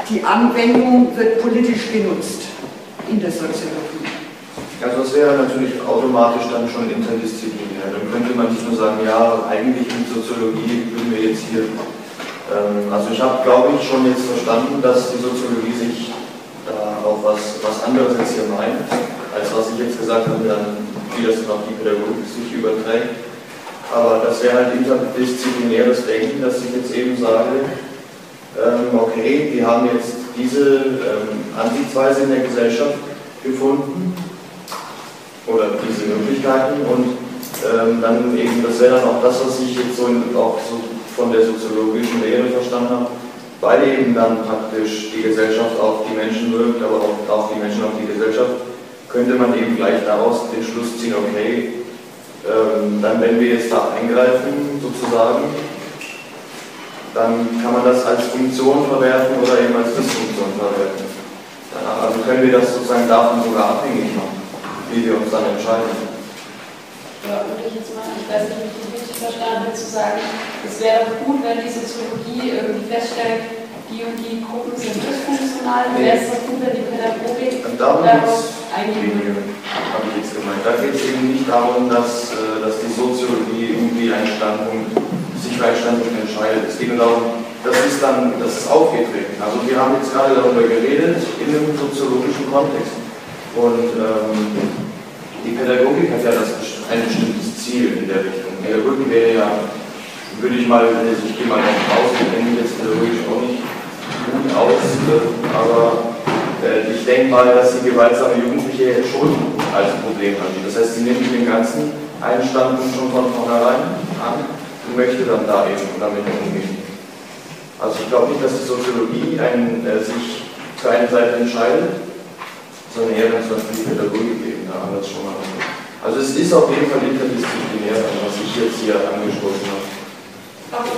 die Anwendung wird politisch genutzt in der Soziologie. Also das wäre natürlich automatisch dann schon interdisziplinär. Dann könnte man nicht nur sagen, ja, eigentlich in Soziologie würden wir jetzt hier. Ähm, also ich habe, glaube ich, schon jetzt verstanden, dass die Soziologie sich da auch was, was anderes jetzt hier meint als was ich jetzt gesagt habe, dann wie das dann auf die Pädagogik sich überträgt. Aber das wäre halt interdisziplinäres Denken, dass ich jetzt eben sage, ähm, okay, wir haben jetzt diese ähm, Ansichtsweise in der Gesellschaft gefunden oder diese Möglichkeiten und ähm, dann eben, das wäre dann auch das, was ich jetzt so, in, auch so von der soziologischen Lehre verstanden habe, weil eben dann praktisch die Gesellschaft auf die Menschen wirkt, aber auch, auch die Menschen auf die Gesellschaft könnte man eben gleich daraus den Schluss ziehen, okay, ähm, dann wenn wir jetzt da eingreifen, sozusagen, dann kann man das als Funktion verwerten oder eben als Dysfunktion verwerten. Also können wir das sozusagen davon sogar abhängig machen, wie wir uns dann entscheiden. Ja, würde ich jetzt mal, ich weiß nicht, ob ich das richtig verstanden habe, zu sagen, es wäre gut, wenn die Soziologie irgendwie feststellt, die und die Gruppen sind dysfunktional, nee. wäre es doch gut, wenn die Pädagogik darauf eingehen würde. Habe ich jetzt gemeint. Da geht es eben nicht darum, dass, äh, dass die Soziologie irgendwie einen Standpunkt, sich für einen Standpunkt entscheidet. Es geht nur darum, das ist dann, das ist aufgetreten. Also wir haben jetzt gerade darüber geredet in einem soziologischen Kontext. Und ähm, die Pädagogik hat ja das, ein bestimmtes Ziel in der Richtung. Pädagogik wäre ja, würde ich mal, also ich gehe mal davon aus, ich kenne mich jetzt pädagogisch auch nicht gut aus, aber äh, ich denke mal, dass die gewaltsame Jugendliche schon als Problem ansieht. Das heißt, sie nimmt den ganzen einen Standpunkt schon von vornherein an und möchte dann da eben damit umgehen. Also ich glaube nicht, dass die Soziologie einen, äh, sich für eine Seite entscheidet, sondern eher wenn es was die Pädagogik eben da anders schon mal. Also es ist auf jeden Fall interdisziplinär, was ich jetzt hier angestoßen habe. Aber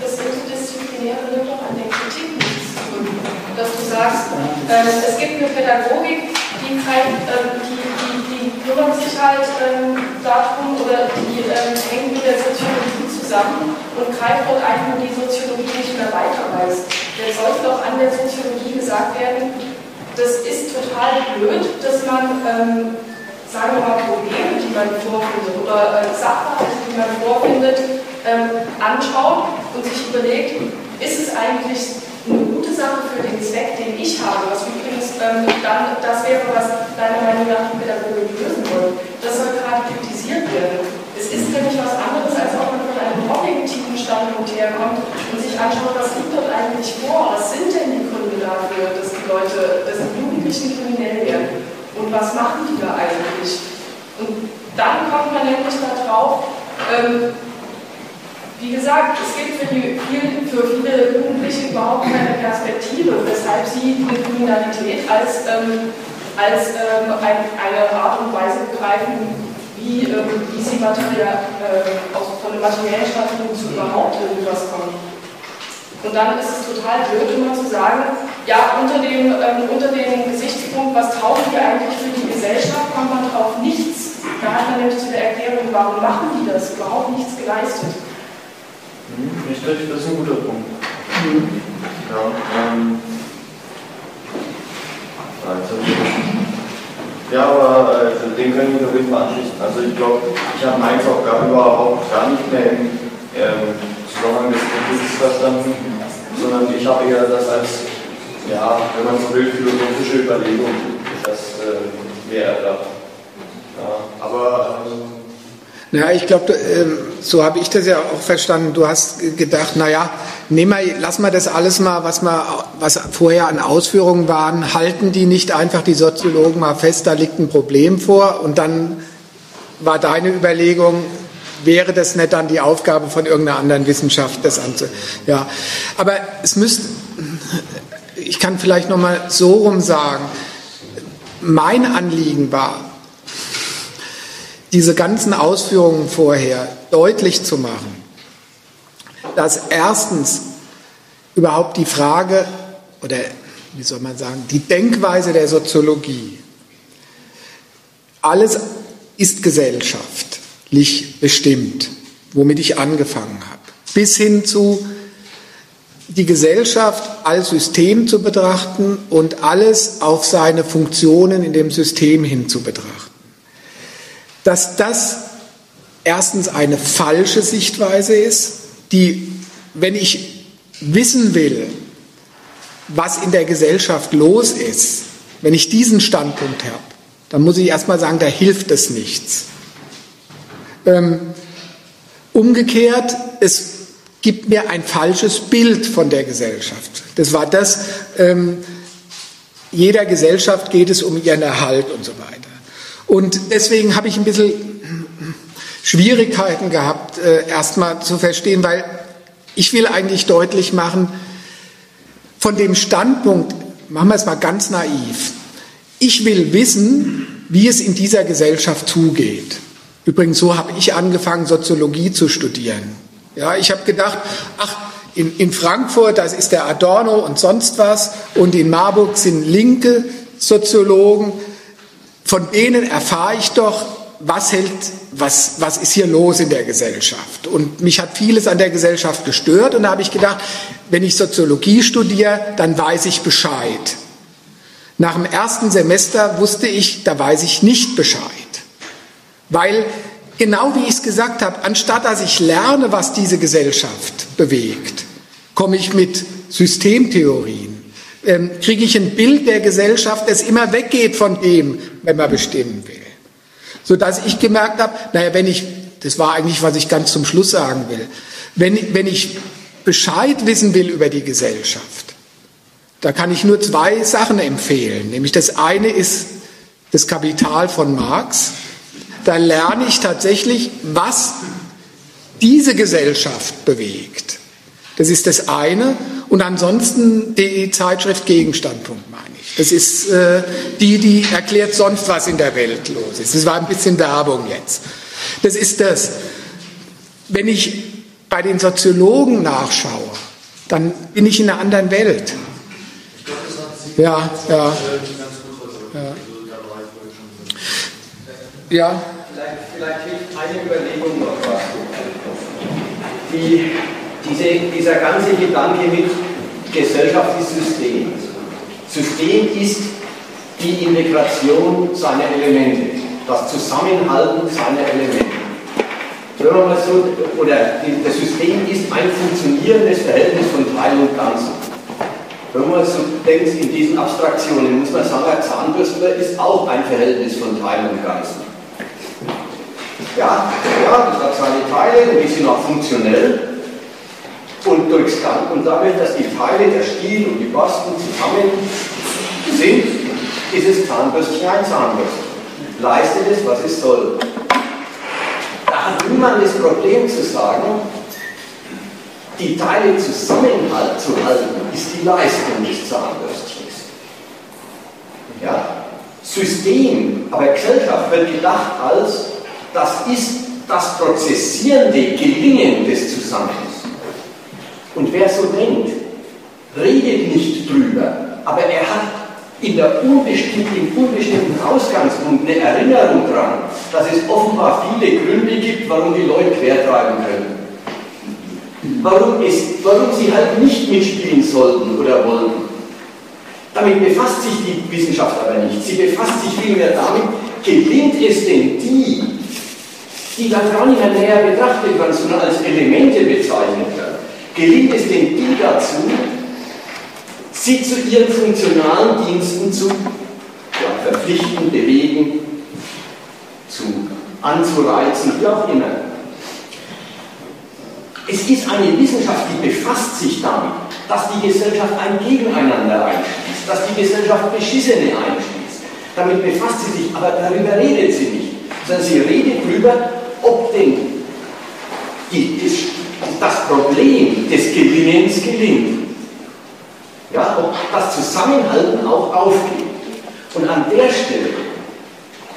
das Interdisziplinäre nimmt doch an der Kritik nichts dass du sagst, äh, es gibt eine Pädagogik, die, äh, die, die, die kümmert sich halt äh, darum oder die ähm, hängt mit der Soziologie zusammen und greift dort ein, wo die Soziologie nicht mehr weiter weiß. Jetzt sollte doch an der Soziologie gesagt werden, das ist total blöd, dass man, ähm, sagen wir mal, Probleme, die man vorfindet oder äh, Sachverhalte, die man vorfindet, ähm, anschaut und sich überlegt, ist es eigentlich eine gute Sache für den Zweck, den ich habe, was übrigens ähm, dann das wäre, was deiner Meinung nach die Pädagogik lösen wollen. Das soll gerade kritisiert werden. Es ist nämlich was anderes, als ob man von einem objektiven Standpunkt herkommt und sich anschaut, was liegt dort eigentlich vor? Was sind denn die Gründe dafür, dass Leute, dass die Jugendlichen kriminell werden? Und was machen die da eigentlich? Und dann kommt man nämlich darauf, ähm, wie gesagt, es gibt für, die, für viele Jugendliche überhaupt keine Perspektive, weshalb sie die Kriminalität als, ähm, als ähm, ein, eine Art und Weise begreifen, wie, ähm, wie sie materiell, äh, aus, von den materiellen Stationen zu überhaupt irgendwas kommen. Und dann ist es total blöd, immer zu sagen, ja, unter dem, ähm, unter dem Gesichtspunkt, was taugen wir eigentlich für die Gesellschaft, kommt man drauf nichts. Da hat man nämlich zu der Erklärung, warum machen die das, überhaupt nichts geleistet. Hm, richtig, das ist ein guter Punkt. Ja, ähm, ja, aber äh, den können wir auf jeden Fall anschließen. Also ich glaube, ich habe meins auch gar überhaupt gar nicht mehr im ähm, Zusammenhang des Krieges verstanden, sondern ich habe eher das als, ja, wenn man so will, philosophische Überlegung, das äh, wäre erdacht. Ja, aber ähm, ja, ich glaube, ähm, so habe ich das ja auch verstanden. Du hast gedacht, naja, nehmen wir, lassen wir das alles mal, was, wir, was vorher an Ausführungen waren, halten die nicht einfach die Soziologen mal fest, da liegt ein Problem vor und dann war deine Überlegung, wäre das nicht dann die Aufgabe von irgendeiner anderen Wissenschaft, das anzu... Ja, aber es müsste, ich kann vielleicht noch mal so rum sagen, mein Anliegen war, diese ganzen Ausführungen vorher deutlich zu machen, dass erstens überhaupt die Frage oder wie soll man sagen, die Denkweise der Soziologie, alles ist gesellschaftlich bestimmt, womit ich angefangen habe, bis hin zu die Gesellschaft als System zu betrachten und alles auf seine Funktionen in dem System hin zu betrachten dass das erstens eine falsche Sichtweise ist, die, wenn ich wissen will, was in der Gesellschaft los ist, wenn ich diesen Standpunkt habe, dann muss ich erstmal sagen, da hilft es nichts. Ähm, umgekehrt, es gibt mir ein falsches Bild von der Gesellschaft. Das war das, ähm, jeder Gesellschaft geht es um ihren Erhalt und so weiter. Und deswegen habe ich ein bisschen Schwierigkeiten gehabt, äh, erstmal zu verstehen, weil ich will eigentlich deutlich machen, von dem Standpunkt, machen wir es mal ganz naiv, ich will wissen, wie es in dieser Gesellschaft zugeht. Übrigens, so habe ich angefangen, Soziologie zu studieren. Ja, ich habe gedacht, ach, in, in Frankfurt, das ist der Adorno und sonst was, und in Marburg sind linke Soziologen, von denen erfahre ich doch, was hält, was, was ist hier los in der Gesellschaft? Und mich hat vieles an der Gesellschaft gestört und da habe ich gedacht, wenn ich Soziologie studiere, dann weiß ich Bescheid. Nach dem ersten Semester wusste ich, da weiß ich nicht Bescheid. Weil, genau wie ich es gesagt habe, anstatt dass ich lerne, was diese Gesellschaft bewegt, komme ich mit Systemtheorien, ähm, kriege ich ein Bild der Gesellschaft, das immer weggeht von dem, wenn man bestimmen will. Sodass ich gemerkt habe, naja, wenn ich, das war eigentlich, was ich ganz zum Schluss sagen will, wenn, wenn ich Bescheid wissen will über die Gesellschaft, da kann ich nur zwei Sachen empfehlen. Nämlich das eine ist das Kapital von Marx. Da lerne ich tatsächlich, was diese Gesellschaft bewegt. Das ist das eine. Und ansonsten die Zeitschrift Gegenstandpunkt meine ich. Das ist äh, die, die erklärt sonst, was in der Welt los ist. Das war ein bisschen Werbung jetzt. Das ist das. Wenn ich bei den Soziologen nachschaue, dann bin ich in einer anderen Welt. Ja, ja. Ja. ja. Vielleicht, hilft eine Überlegung noch was. Die, diese, dieser ganze Gedanke mit Gesellschaft ist System. System ist die Integration seiner Elemente, das Zusammenhalten seiner Elemente. So, oder das System ist ein funktionierendes Verhältnis von Teil und Ganzen. Wenn man so denkt in diesen Abstraktionen, muss man sagen, ein Zahnbürstler ist auch ein Verhältnis von Teil und Ganzen. Ja, ja, das hat seine Teile und die sind auch funktionell. Und, durchs und damit, dass die Teile, der Stiel und die Borsten zusammen sind, ist es Zahnbürstchen ein Zahnbürstchen. Leistet es, was es soll. Da hat niemand das Problem zu sagen, die Teile zusammenzuhalten, ist die Leistung des Zahnbürstchens. Ja? System, aber Gesellschaft wird gedacht als, das ist das prozessierende Gelingen des Zusammenhangs. Und wer so denkt, redet nicht drüber, aber er hat in der unbestimmten, unbestimmten Ausgangspunkt eine Erinnerung daran, dass es offenbar viele Gründe gibt, warum die Leute quertreiben können warum, es, warum sie halt nicht mitspielen sollten oder wollten. Damit befasst sich die Wissenschaft aber nicht. Sie befasst sich vielmehr damit, gelingt es denn die, die dann gar nicht mehr näher betrachtet werden, sondern als Elemente bezeichnet werden, gelingt es denn die dazu, sie zu ihren funktionalen Diensten zu ja, verpflichten, bewegen, zu anzureizen, wie auch immer. Es ist eine Wissenschaft, die befasst sich damit, dass die Gesellschaft ein Gegeneinander einschließt, dass die Gesellschaft Beschissene einschließt. Damit befasst sie sich, aber darüber redet sie nicht, sondern sie redet darüber, ob denn die, das, das Problem des Gewinnens gelingt. Ja, ob das Zusammenhalten auch aufgeht. Und an der Stelle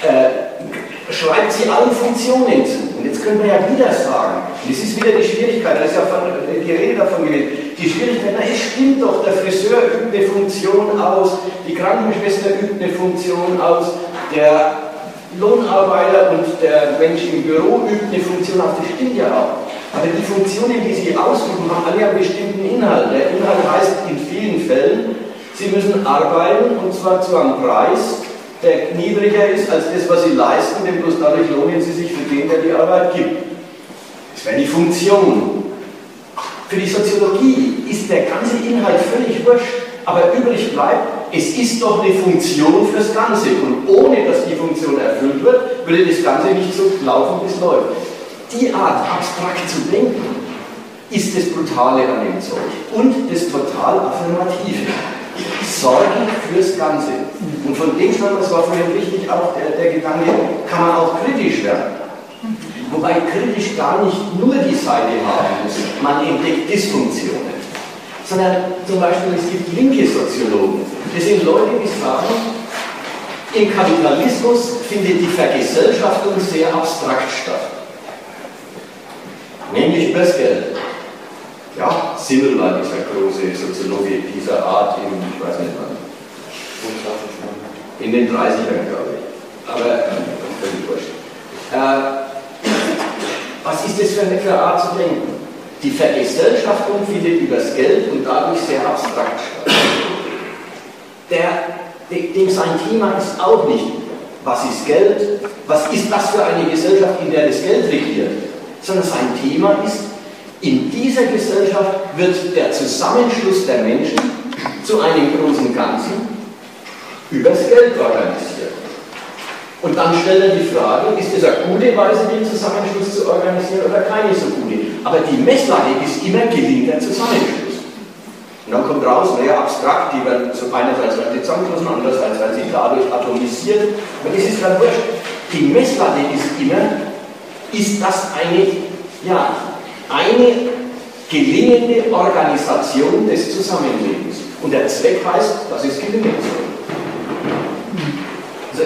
äh, schreibt sie allen Funktionen zu. Und jetzt können wir ja wieder sagen, das ist wieder die Schwierigkeit, da ist ja von, die Rede davon gewesen, die Schwierigkeit, na es stimmt doch, der Friseur übt eine Funktion aus, die Krankenschwester übt eine Funktion aus, der Lohnarbeiter und der Mensch im Büro übt eine Funktion aus, das stimmt ja auch. Aber die Funktionen, die sie ausüben, haben alle einen bestimmten Inhalt. Der Inhalt heißt in vielen Fällen, sie müssen arbeiten und zwar zu einem Preis, der niedriger ist als das, was sie leisten, denn bloß dadurch lohnen sie sich für den, der die Arbeit gibt. Das wäre die Funktion. Für die Soziologie ist der ganze Inhalt völlig wurscht, aber übrig bleibt, es ist doch eine Funktion fürs Ganze und ohne dass die Funktion erfüllt wird, würde das Ganze nicht so laufen, wie es läuft. Die Art, abstrakt zu denken, ist das Brutale an dem Zeug und das total Affirmative. Sorgen fürs Ganze. Und von dem stammt, das war vorhin richtig auch der, der Gedanke, kann man auch kritisch werden. Wobei kritisch gar nicht nur die Seite haben muss, man entdeckt Dysfunktionen. Sondern zum Beispiel, es gibt linke Soziologen. Das sind Leute, die sagen, im Kapitalismus findet die Vergesellschaftung sehr abstrakt statt. Nämlich übers Geld. Ja, Simmel war dieser große Soziologe dieser Art in, ich weiß nicht wann. In den 30ern, glaube ich. Aber völlig wurscht. was ist das für eine Art zu denken? Die Vergesellschaftung findet übers Geld und dadurch sehr abstrakt statt. Dem sein Thema ist auch nicht, was ist Geld, was ist das für eine Gesellschaft, in der das Geld regiert, sondern sein Thema ist, in dieser Gesellschaft wird der Zusammenschluss der Menschen zu einem großen Ganzen übers Geld organisiert. Und dann stellt er die Frage, ist es eine gute Weise, den Zusammenschluss zu organisieren oder keine so gute? Aber die Messlatte ist immer, gelingt der Zusammenschluss. Und dann kommt raus, naja, abstrakt, die werden so einerseits werden die zusammengeschlossen, andererseits werden sie dadurch atomisiert. Aber das ist gerade wurscht. Die Messlatte ist immer, ist das eine, ja, eine gelingende Organisation des Zusammenlebens. Und der Zweck heißt, dass es gelingen soll. Also,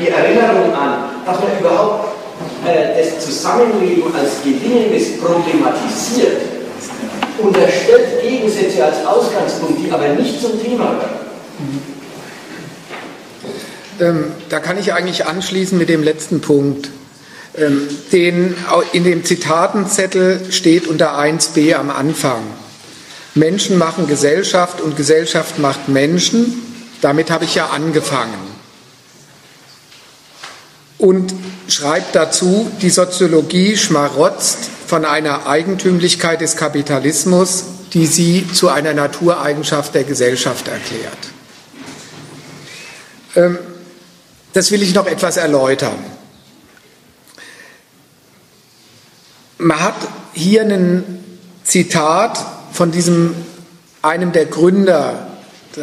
die Erinnerung an, dass man überhaupt äh, das Zusammenleben als Gelingendes problematisiert, unterstellt Gegensätze als Ausgangspunkt, die aber nicht zum Thema werden. Ähm, da kann ich eigentlich anschließen mit dem letzten Punkt. Ähm, den, in dem Zitatenzettel steht unter 1b am Anfang. Menschen machen Gesellschaft und Gesellschaft macht Menschen. Damit habe ich ja angefangen und schreibt dazu, die Soziologie schmarotzt von einer Eigentümlichkeit des Kapitalismus, die sie zu einer Natureigenschaft der Gesellschaft erklärt. Ähm, das will ich noch etwas erläutern. Man hat hier ein Zitat von diesem einem der Gründer,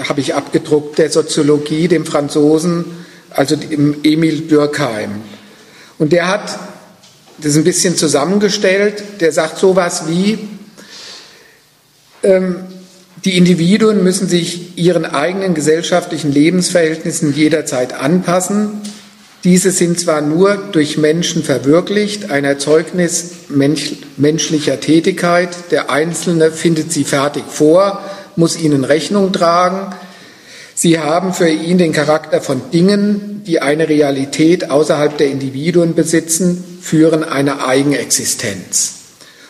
habe ich abgedruckt, der Soziologie, dem Franzosen also Emil Dürkheim. Und der hat das ein bisschen zusammengestellt. Der sagt sowas wie, ähm, die Individuen müssen sich ihren eigenen gesellschaftlichen Lebensverhältnissen jederzeit anpassen. Diese sind zwar nur durch Menschen verwirklicht, ein Erzeugnis mensch, menschlicher Tätigkeit. Der Einzelne findet sie fertig vor, muss ihnen Rechnung tragen. Sie haben für ihn den Charakter von Dingen, die eine Realität außerhalb der Individuen besitzen, führen eine Eigenexistenz.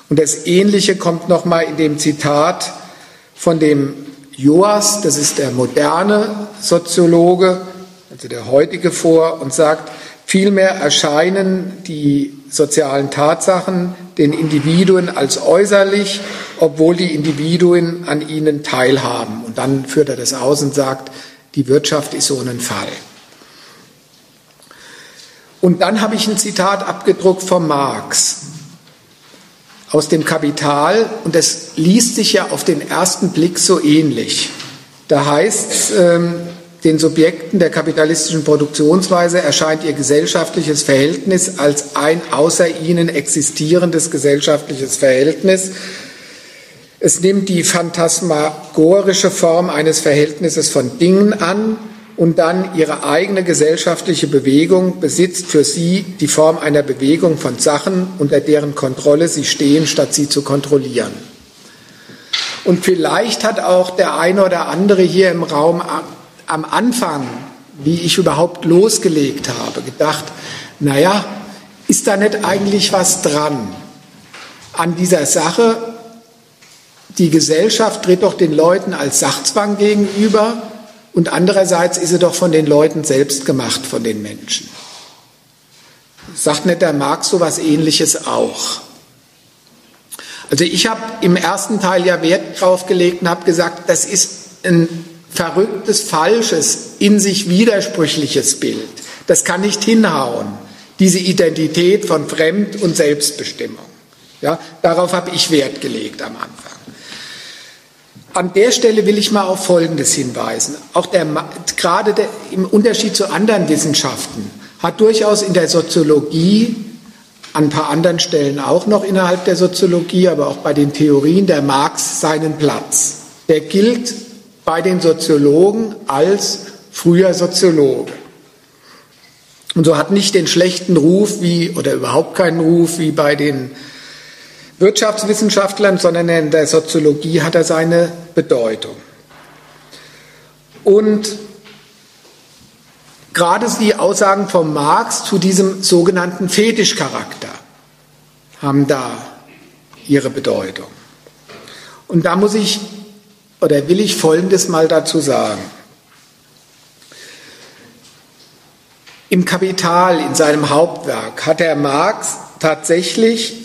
Und das Ähnliche kommt nochmal in dem Zitat von dem Joas, das ist der moderne Soziologe, also der heutige vor, und sagt, vielmehr erscheinen die sozialen Tatsachen den Individuen als äußerlich, obwohl die Individuen an ihnen teilhaben. Und dann führt er das aus und sagt, die Wirtschaft ist so ein Fall. Und dann habe ich ein Zitat abgedruckt von Marx aus dem Kapital und das liest sich ja auf den ersten Blick so ähnlich. Da heißt es, ähm, den Subjekten der kapitalistischen Produktionsweise erscheint ihr gesellschaftliches Verhältnis als ein außer ihnen existierendes gesellschaftliches Verhältnis. Es nimmt die phantasmagorische Form eines Verhältnisses von Dingen an und dann ihre eigene gesellschaftliche Bewegung besitzt für sie die Form einer Bewegung von Sachen, unter deren Kontrolle sie stehen, statt sie zu kontrollieren. Und vielleicht hat auch der eine oder andere hier im Raum am Anfang, wie ich überhaupt losgelegt habe, gedacht, naja, ist da nicht eigentlich was dran an dieser Sache? Die Gesellschaft tritt doch den Leuten als Sachzwang gegenüber und andererseits ist sie doch von den Leuten selbst gemacht, von den Menschen. Sagt nicht der Marx so was Ähnliches auch? Also ich habe im ersten Teil ja Wert drauf gelegt und habe gesagt, das ist ein verrücktes, falsches, in sich widersprüchliches Bild. Das kann nicht hinhauen, diese Identität von Fremd- und Selbstbestimmung. Ja, darauf habe ich Wert gelegt am Anfang. An der Stelle will ich mal auf Folgendes hinweisen. Auch der, gerade der, im Unterschied zu anderen Wissenschaften hat durchaus in der Soziologie, an ein paar anderen Stellen auch noch innerhalb der Soziologie, aber auch bei den Theorien der Marx seinen Platz. Der gilt bei den Soziologen als früher Soziologe. Und so hat nicht den schlechten Ruf wie, oder überhaupt keinen Ruf wie bei den Wirtschaftswissenschaftlern, sondern in der Soziologie hat er seine Bedeutung. Und gerade die Aussagen von Marx zu diesem sogenannten Fetischcharakter haben da ihre Bedeutung. Und da muss ich oder will ich Folgendes mal dazu sagen. Im Kapital, in seinem Hauptwerk, hat Herr Marx tatsächlich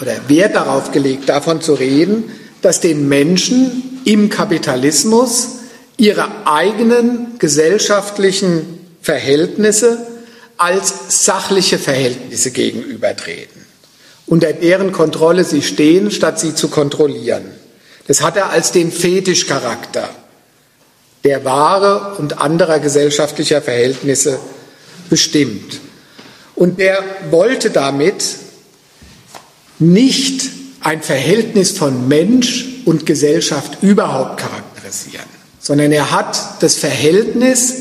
oder Wert darauf gelegt, davon zu reden, dass den Menschen im Kapitalismus ihre eigenen gesellschaftlichen Verhältnisse als sachliche Verhältnisse gegenübertreten, unter deren Kontrolle sie stehen, statt sie zu kontrollieren. Das hat er als den Fetischcharakter der Ware und anderer gesellschaftlicher Verhältnisse bestimmt. Und der wollte damit nicht ein Verhältnis von Mensch und Gesellschaft überhaupt charakterisieren, sondern er hat das Verhältnis,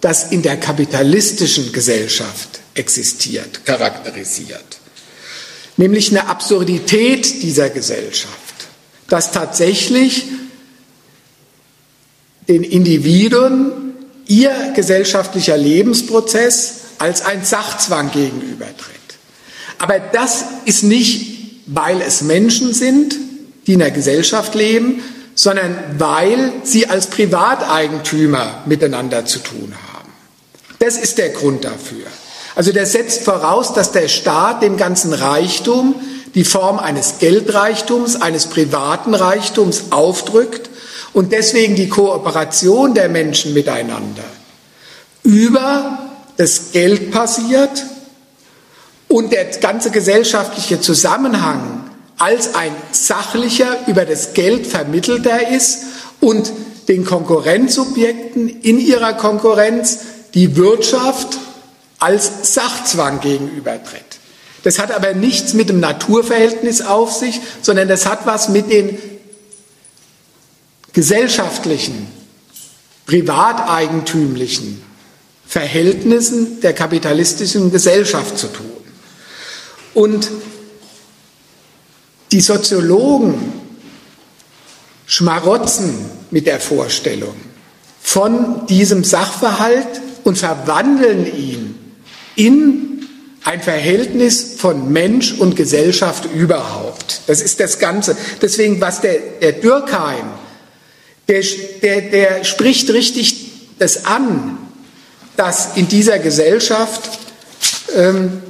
das in der kapitalistischen Gesellschaft existiert, charakterisiert. Nämlich eine Absurdität dieser Gesellschaft, dass tatsächlich den Individuen ihr gesellschaftlicher Lebensprozess als ein Sachzwang gegenübertritt. Aber das ist nicht, weil es Menschen sind, die in der Gesellschaft leben, sondern weil sie als Privateigentümer miteinander zu tun haben. Das ist der Grund dafür. Also der setzt voraus, dass der Staat dem ganzen Reichtum die Form eines Geldreichtums, eines privaten Reichtums aufdrückt und deswegen die Kooperation der Menschen miteinander über das Geld passiert und der ganze gesellschaftliche Zusammenhang als ein sachlicher über das Geld vermittelter ist und den Konkurrenzsubjekten in ihrer Konkurrenz die Wirtschaft als Sachzwang gegenübertritt. Das hat aber nichts mit dem Naturverhältnis auf sich, sondern das hat was mit den gesellschaftlichen, privateigentümlichen Verhältnissen der kapitalistischen Gesellschaft zu tun. Und die Soziologen schmarotzen mit der Vorstellung von diesem Sachverhalt und verwandeln ihn in ein Verhältnis von Mensch und Gesellschaft überhaupt. Das ist das Ganze. Deswegen, was der, der Dürkheim der, der, der spricht richtig das an, dass in dieser Gesellschaft ähm,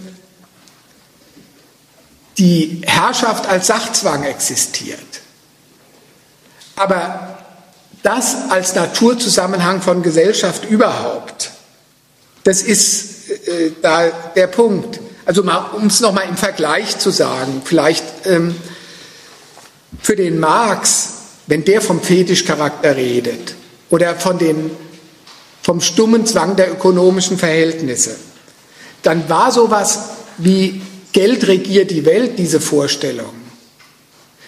die Herrschaft als Sachzwang existiert. Aber das als Naturzusammenhang von Gesellschaft überhaupt, das ist äh, da der Punkt. Also um es nochmal im Vergleich zu sagen, vielleicht ähm, für den Marx wenn der vom Fetischcharakter redet oder von den, vom stummen Zwang der ökonomischen Verhältnisse, dann war sowas wie Geld regiert die Welt diese Vorstellung.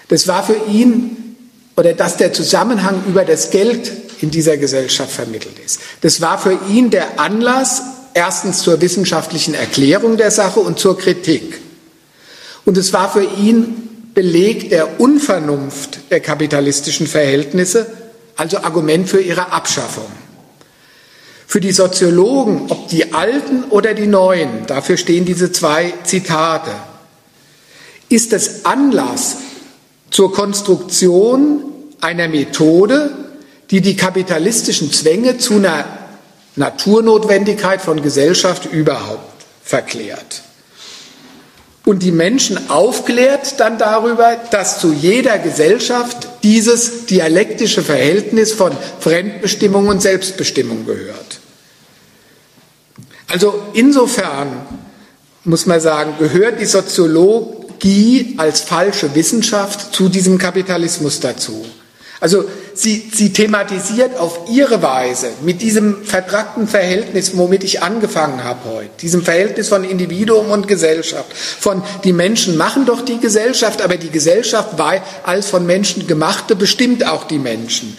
Das war für ihn, oder dass der Zusammenhang über das Geld in dieser Gesellschaft vermittelt ist. Das war für ihn der Anlass, erstens zur wissenschaftlichen Erklärung der Sache und zur Kritik. Und es war für ihn Beleg der Unvernunft der kapitalistischen Verhältnisse, also Argument für ihre Abschaffung. Für die Soziologen, ob die Alten oder die Neuen, dafür stehen diese zwei Zitate, ist es Anlass zur Konstruktion einer Methode, die die kapitalistischen Zwänge zu einer Naturnotwendigkeit von Gesellschaft überhaupt verklärt und die Menschen aufklärt dann darüber, dass zu jeder Gesellschaft dieses dialektische Verhältnis von Fremdbestimmung und Selbstbestimmung gehört. Also insofern muss man sagen, gehört die Soziologie als falsche Wissenschaft zu diesem Kapitalismus dazu. Also sie, sie thematisiert auf ihre Weise mit diesem vertrackten Verhältnis, womit ich angefangen habe heute, diesem Verhältnis von Individuum und Gesellschaft, von die Menschen machen doch die Gesellschaft, aber die Gesellschaft als von Menschen gemachte bestimmt auch die Menschen.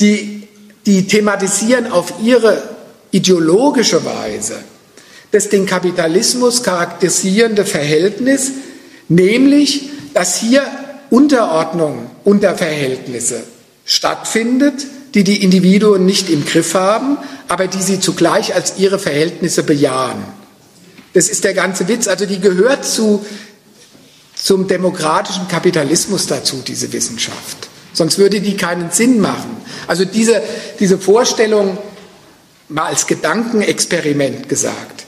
Die, die thematisieren auf ihre ideologische Weise das den Kapitalismus charakterisierende Verhältnis, nämlich dass hier Unterordnung unter Verhältnisse stattfindet, die die Individuen nicht im Griff haben, aber die sie zugleich als ihre Verhältnisse bejahen. Das ist der ganze Witz. Also die gehört zu, zum demokratischen Kapitalismus dazu, diese Wissenschaft. Sonst würde die keinen Sinn machen. Also diese, diese Vorstellung, mal als Gedankenexperiment gesagt,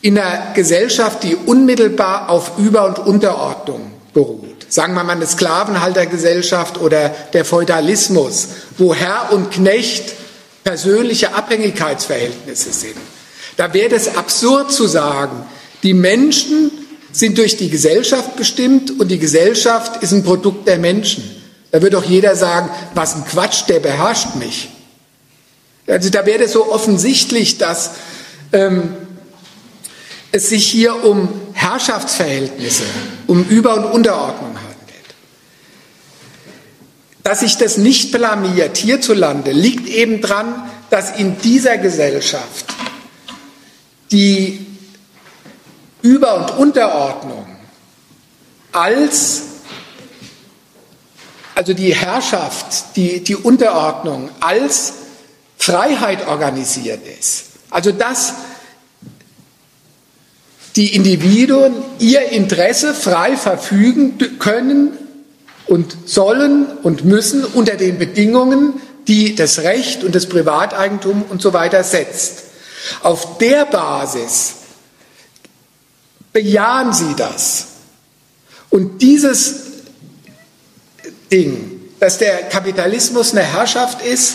in einer Gesellschaft, die unmittelbar auf Über- und Unterordnung beruht, sagen wir mal eine Sklavenhaltergesellschaft oder der Feudalismus, wo Herr und Knecht persönliche Abhängigkeitsverhältnisse sind, da wäre es absurd zu sagen, die Menschen sind durch die Gesellschaft bestimmt und die Gesellschaft ist ein Produkt der Menschen. Da wird doch jeder sagen, was ein Quatsch, der beherrscht mich. Also da wäre es so offensichtlich, dass ähm, es sich hier um Herrschaftsverhältnisse, um Über- und Unterordnung handelt. Dass sich das nicht blamiert hierzulande, liegt eben daran, dass in dieser Gesellschaft die Über- und Unterordnung als, also die Herrschaft, die, die Unterordnung als Freiheit organisiert ist. Also dass die Individuen ihr Interesse frei verfügen können und sollen und müssen unter den Bedingungen, die das Recht und das Privateigentum und so weiter setzt. Auf der Basis bejahen sie das. Und dieses Ding, dass der Kapitalismus eine Herrschaft ist,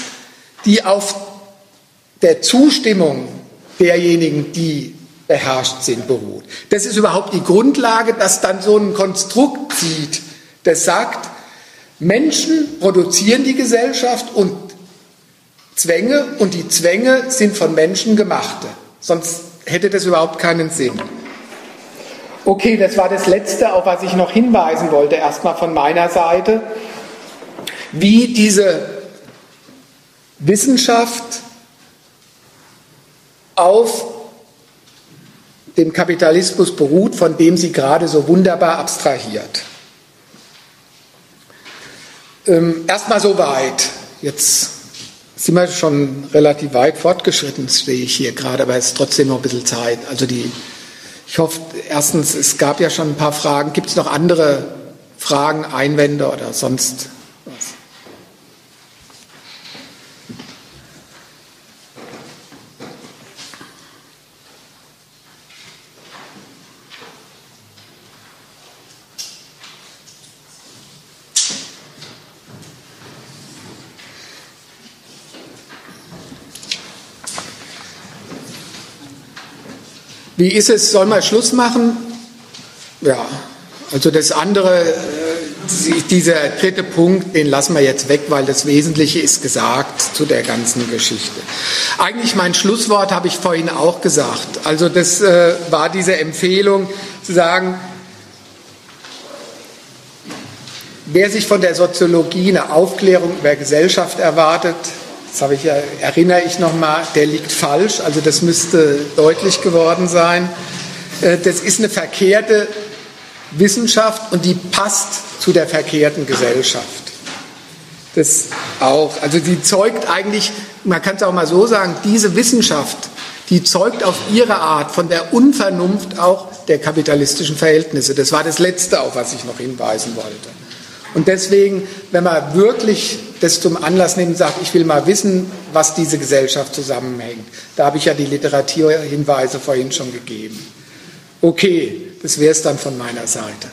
die auf der Zustimmung derjenigen, die beherrscht sind, beruht. Das ist überhaupt die Grundlage, dass dann so ein Konstrukt zieht, das sagt, Menschen produzieren die Gesellschaft und Zwänge und die Zwänge sind von Menschen gemachte. Sonst hätte das überhaupt keinen Sinn. Okay, das war das Letzte, auf was ich noch hinweisen wollte, erstmal von meiner Seite, wie diese Wissenschaft auf dem Kapitalismus beruht, von dem sie gerade so wunderbar abstrahiert. Ähm, Erstmal so weit. Jetzt sind wir schon relativ weit fortgeschritten, sehe ich hier gerade, aber es ist trotzdem noch ein bisschen Zeit. Also die, ich hoffe, erstens, es gab ja schon ein paar Fragen. Gibt es noch andere Fragen, Einwände oder sonst Wie ist es? Soll man Schluss machen? Ja, also das andere, äh, dieser dritte Punkt, den lassen wir jetzt weg, weil das Wesentliche ist gesagt zu der ganzen Geschichte. Eigentlich mein Schlusswort habe ich vorhin auch gesagt. Also das äh, war diese Empfehlung zu sagen, wer sich von der Soziologie eine Aufklärung über Gesellschaft erwartet, das habe ich ja, erinnere ich nochmal, der liegt falsch, also das müsste deutlich geworden sein. Äh, das ist eine verkehrte Wissenschaft und die passt zu der verkehrten Gesellschaft. Das auch. Also die zeugt eigentlich, man kann es auch mal so sagen, diese Wissenschaft, die zeugt auf ihre Art von der Unvernunft auch der kapitalistischen Verhältnisse. Das war das Letzte, auf was ich noch hinweisen wollte. Und deswegen, wenn man wirklich das zum Anlass nimmt und sagt, ich will mal wissen, was diese Gesellschaft zusammenhängt, da habe ich ja die Literaturhinweise vorhin schon gegeben. Okay, das wäre es dann von meiner Seite.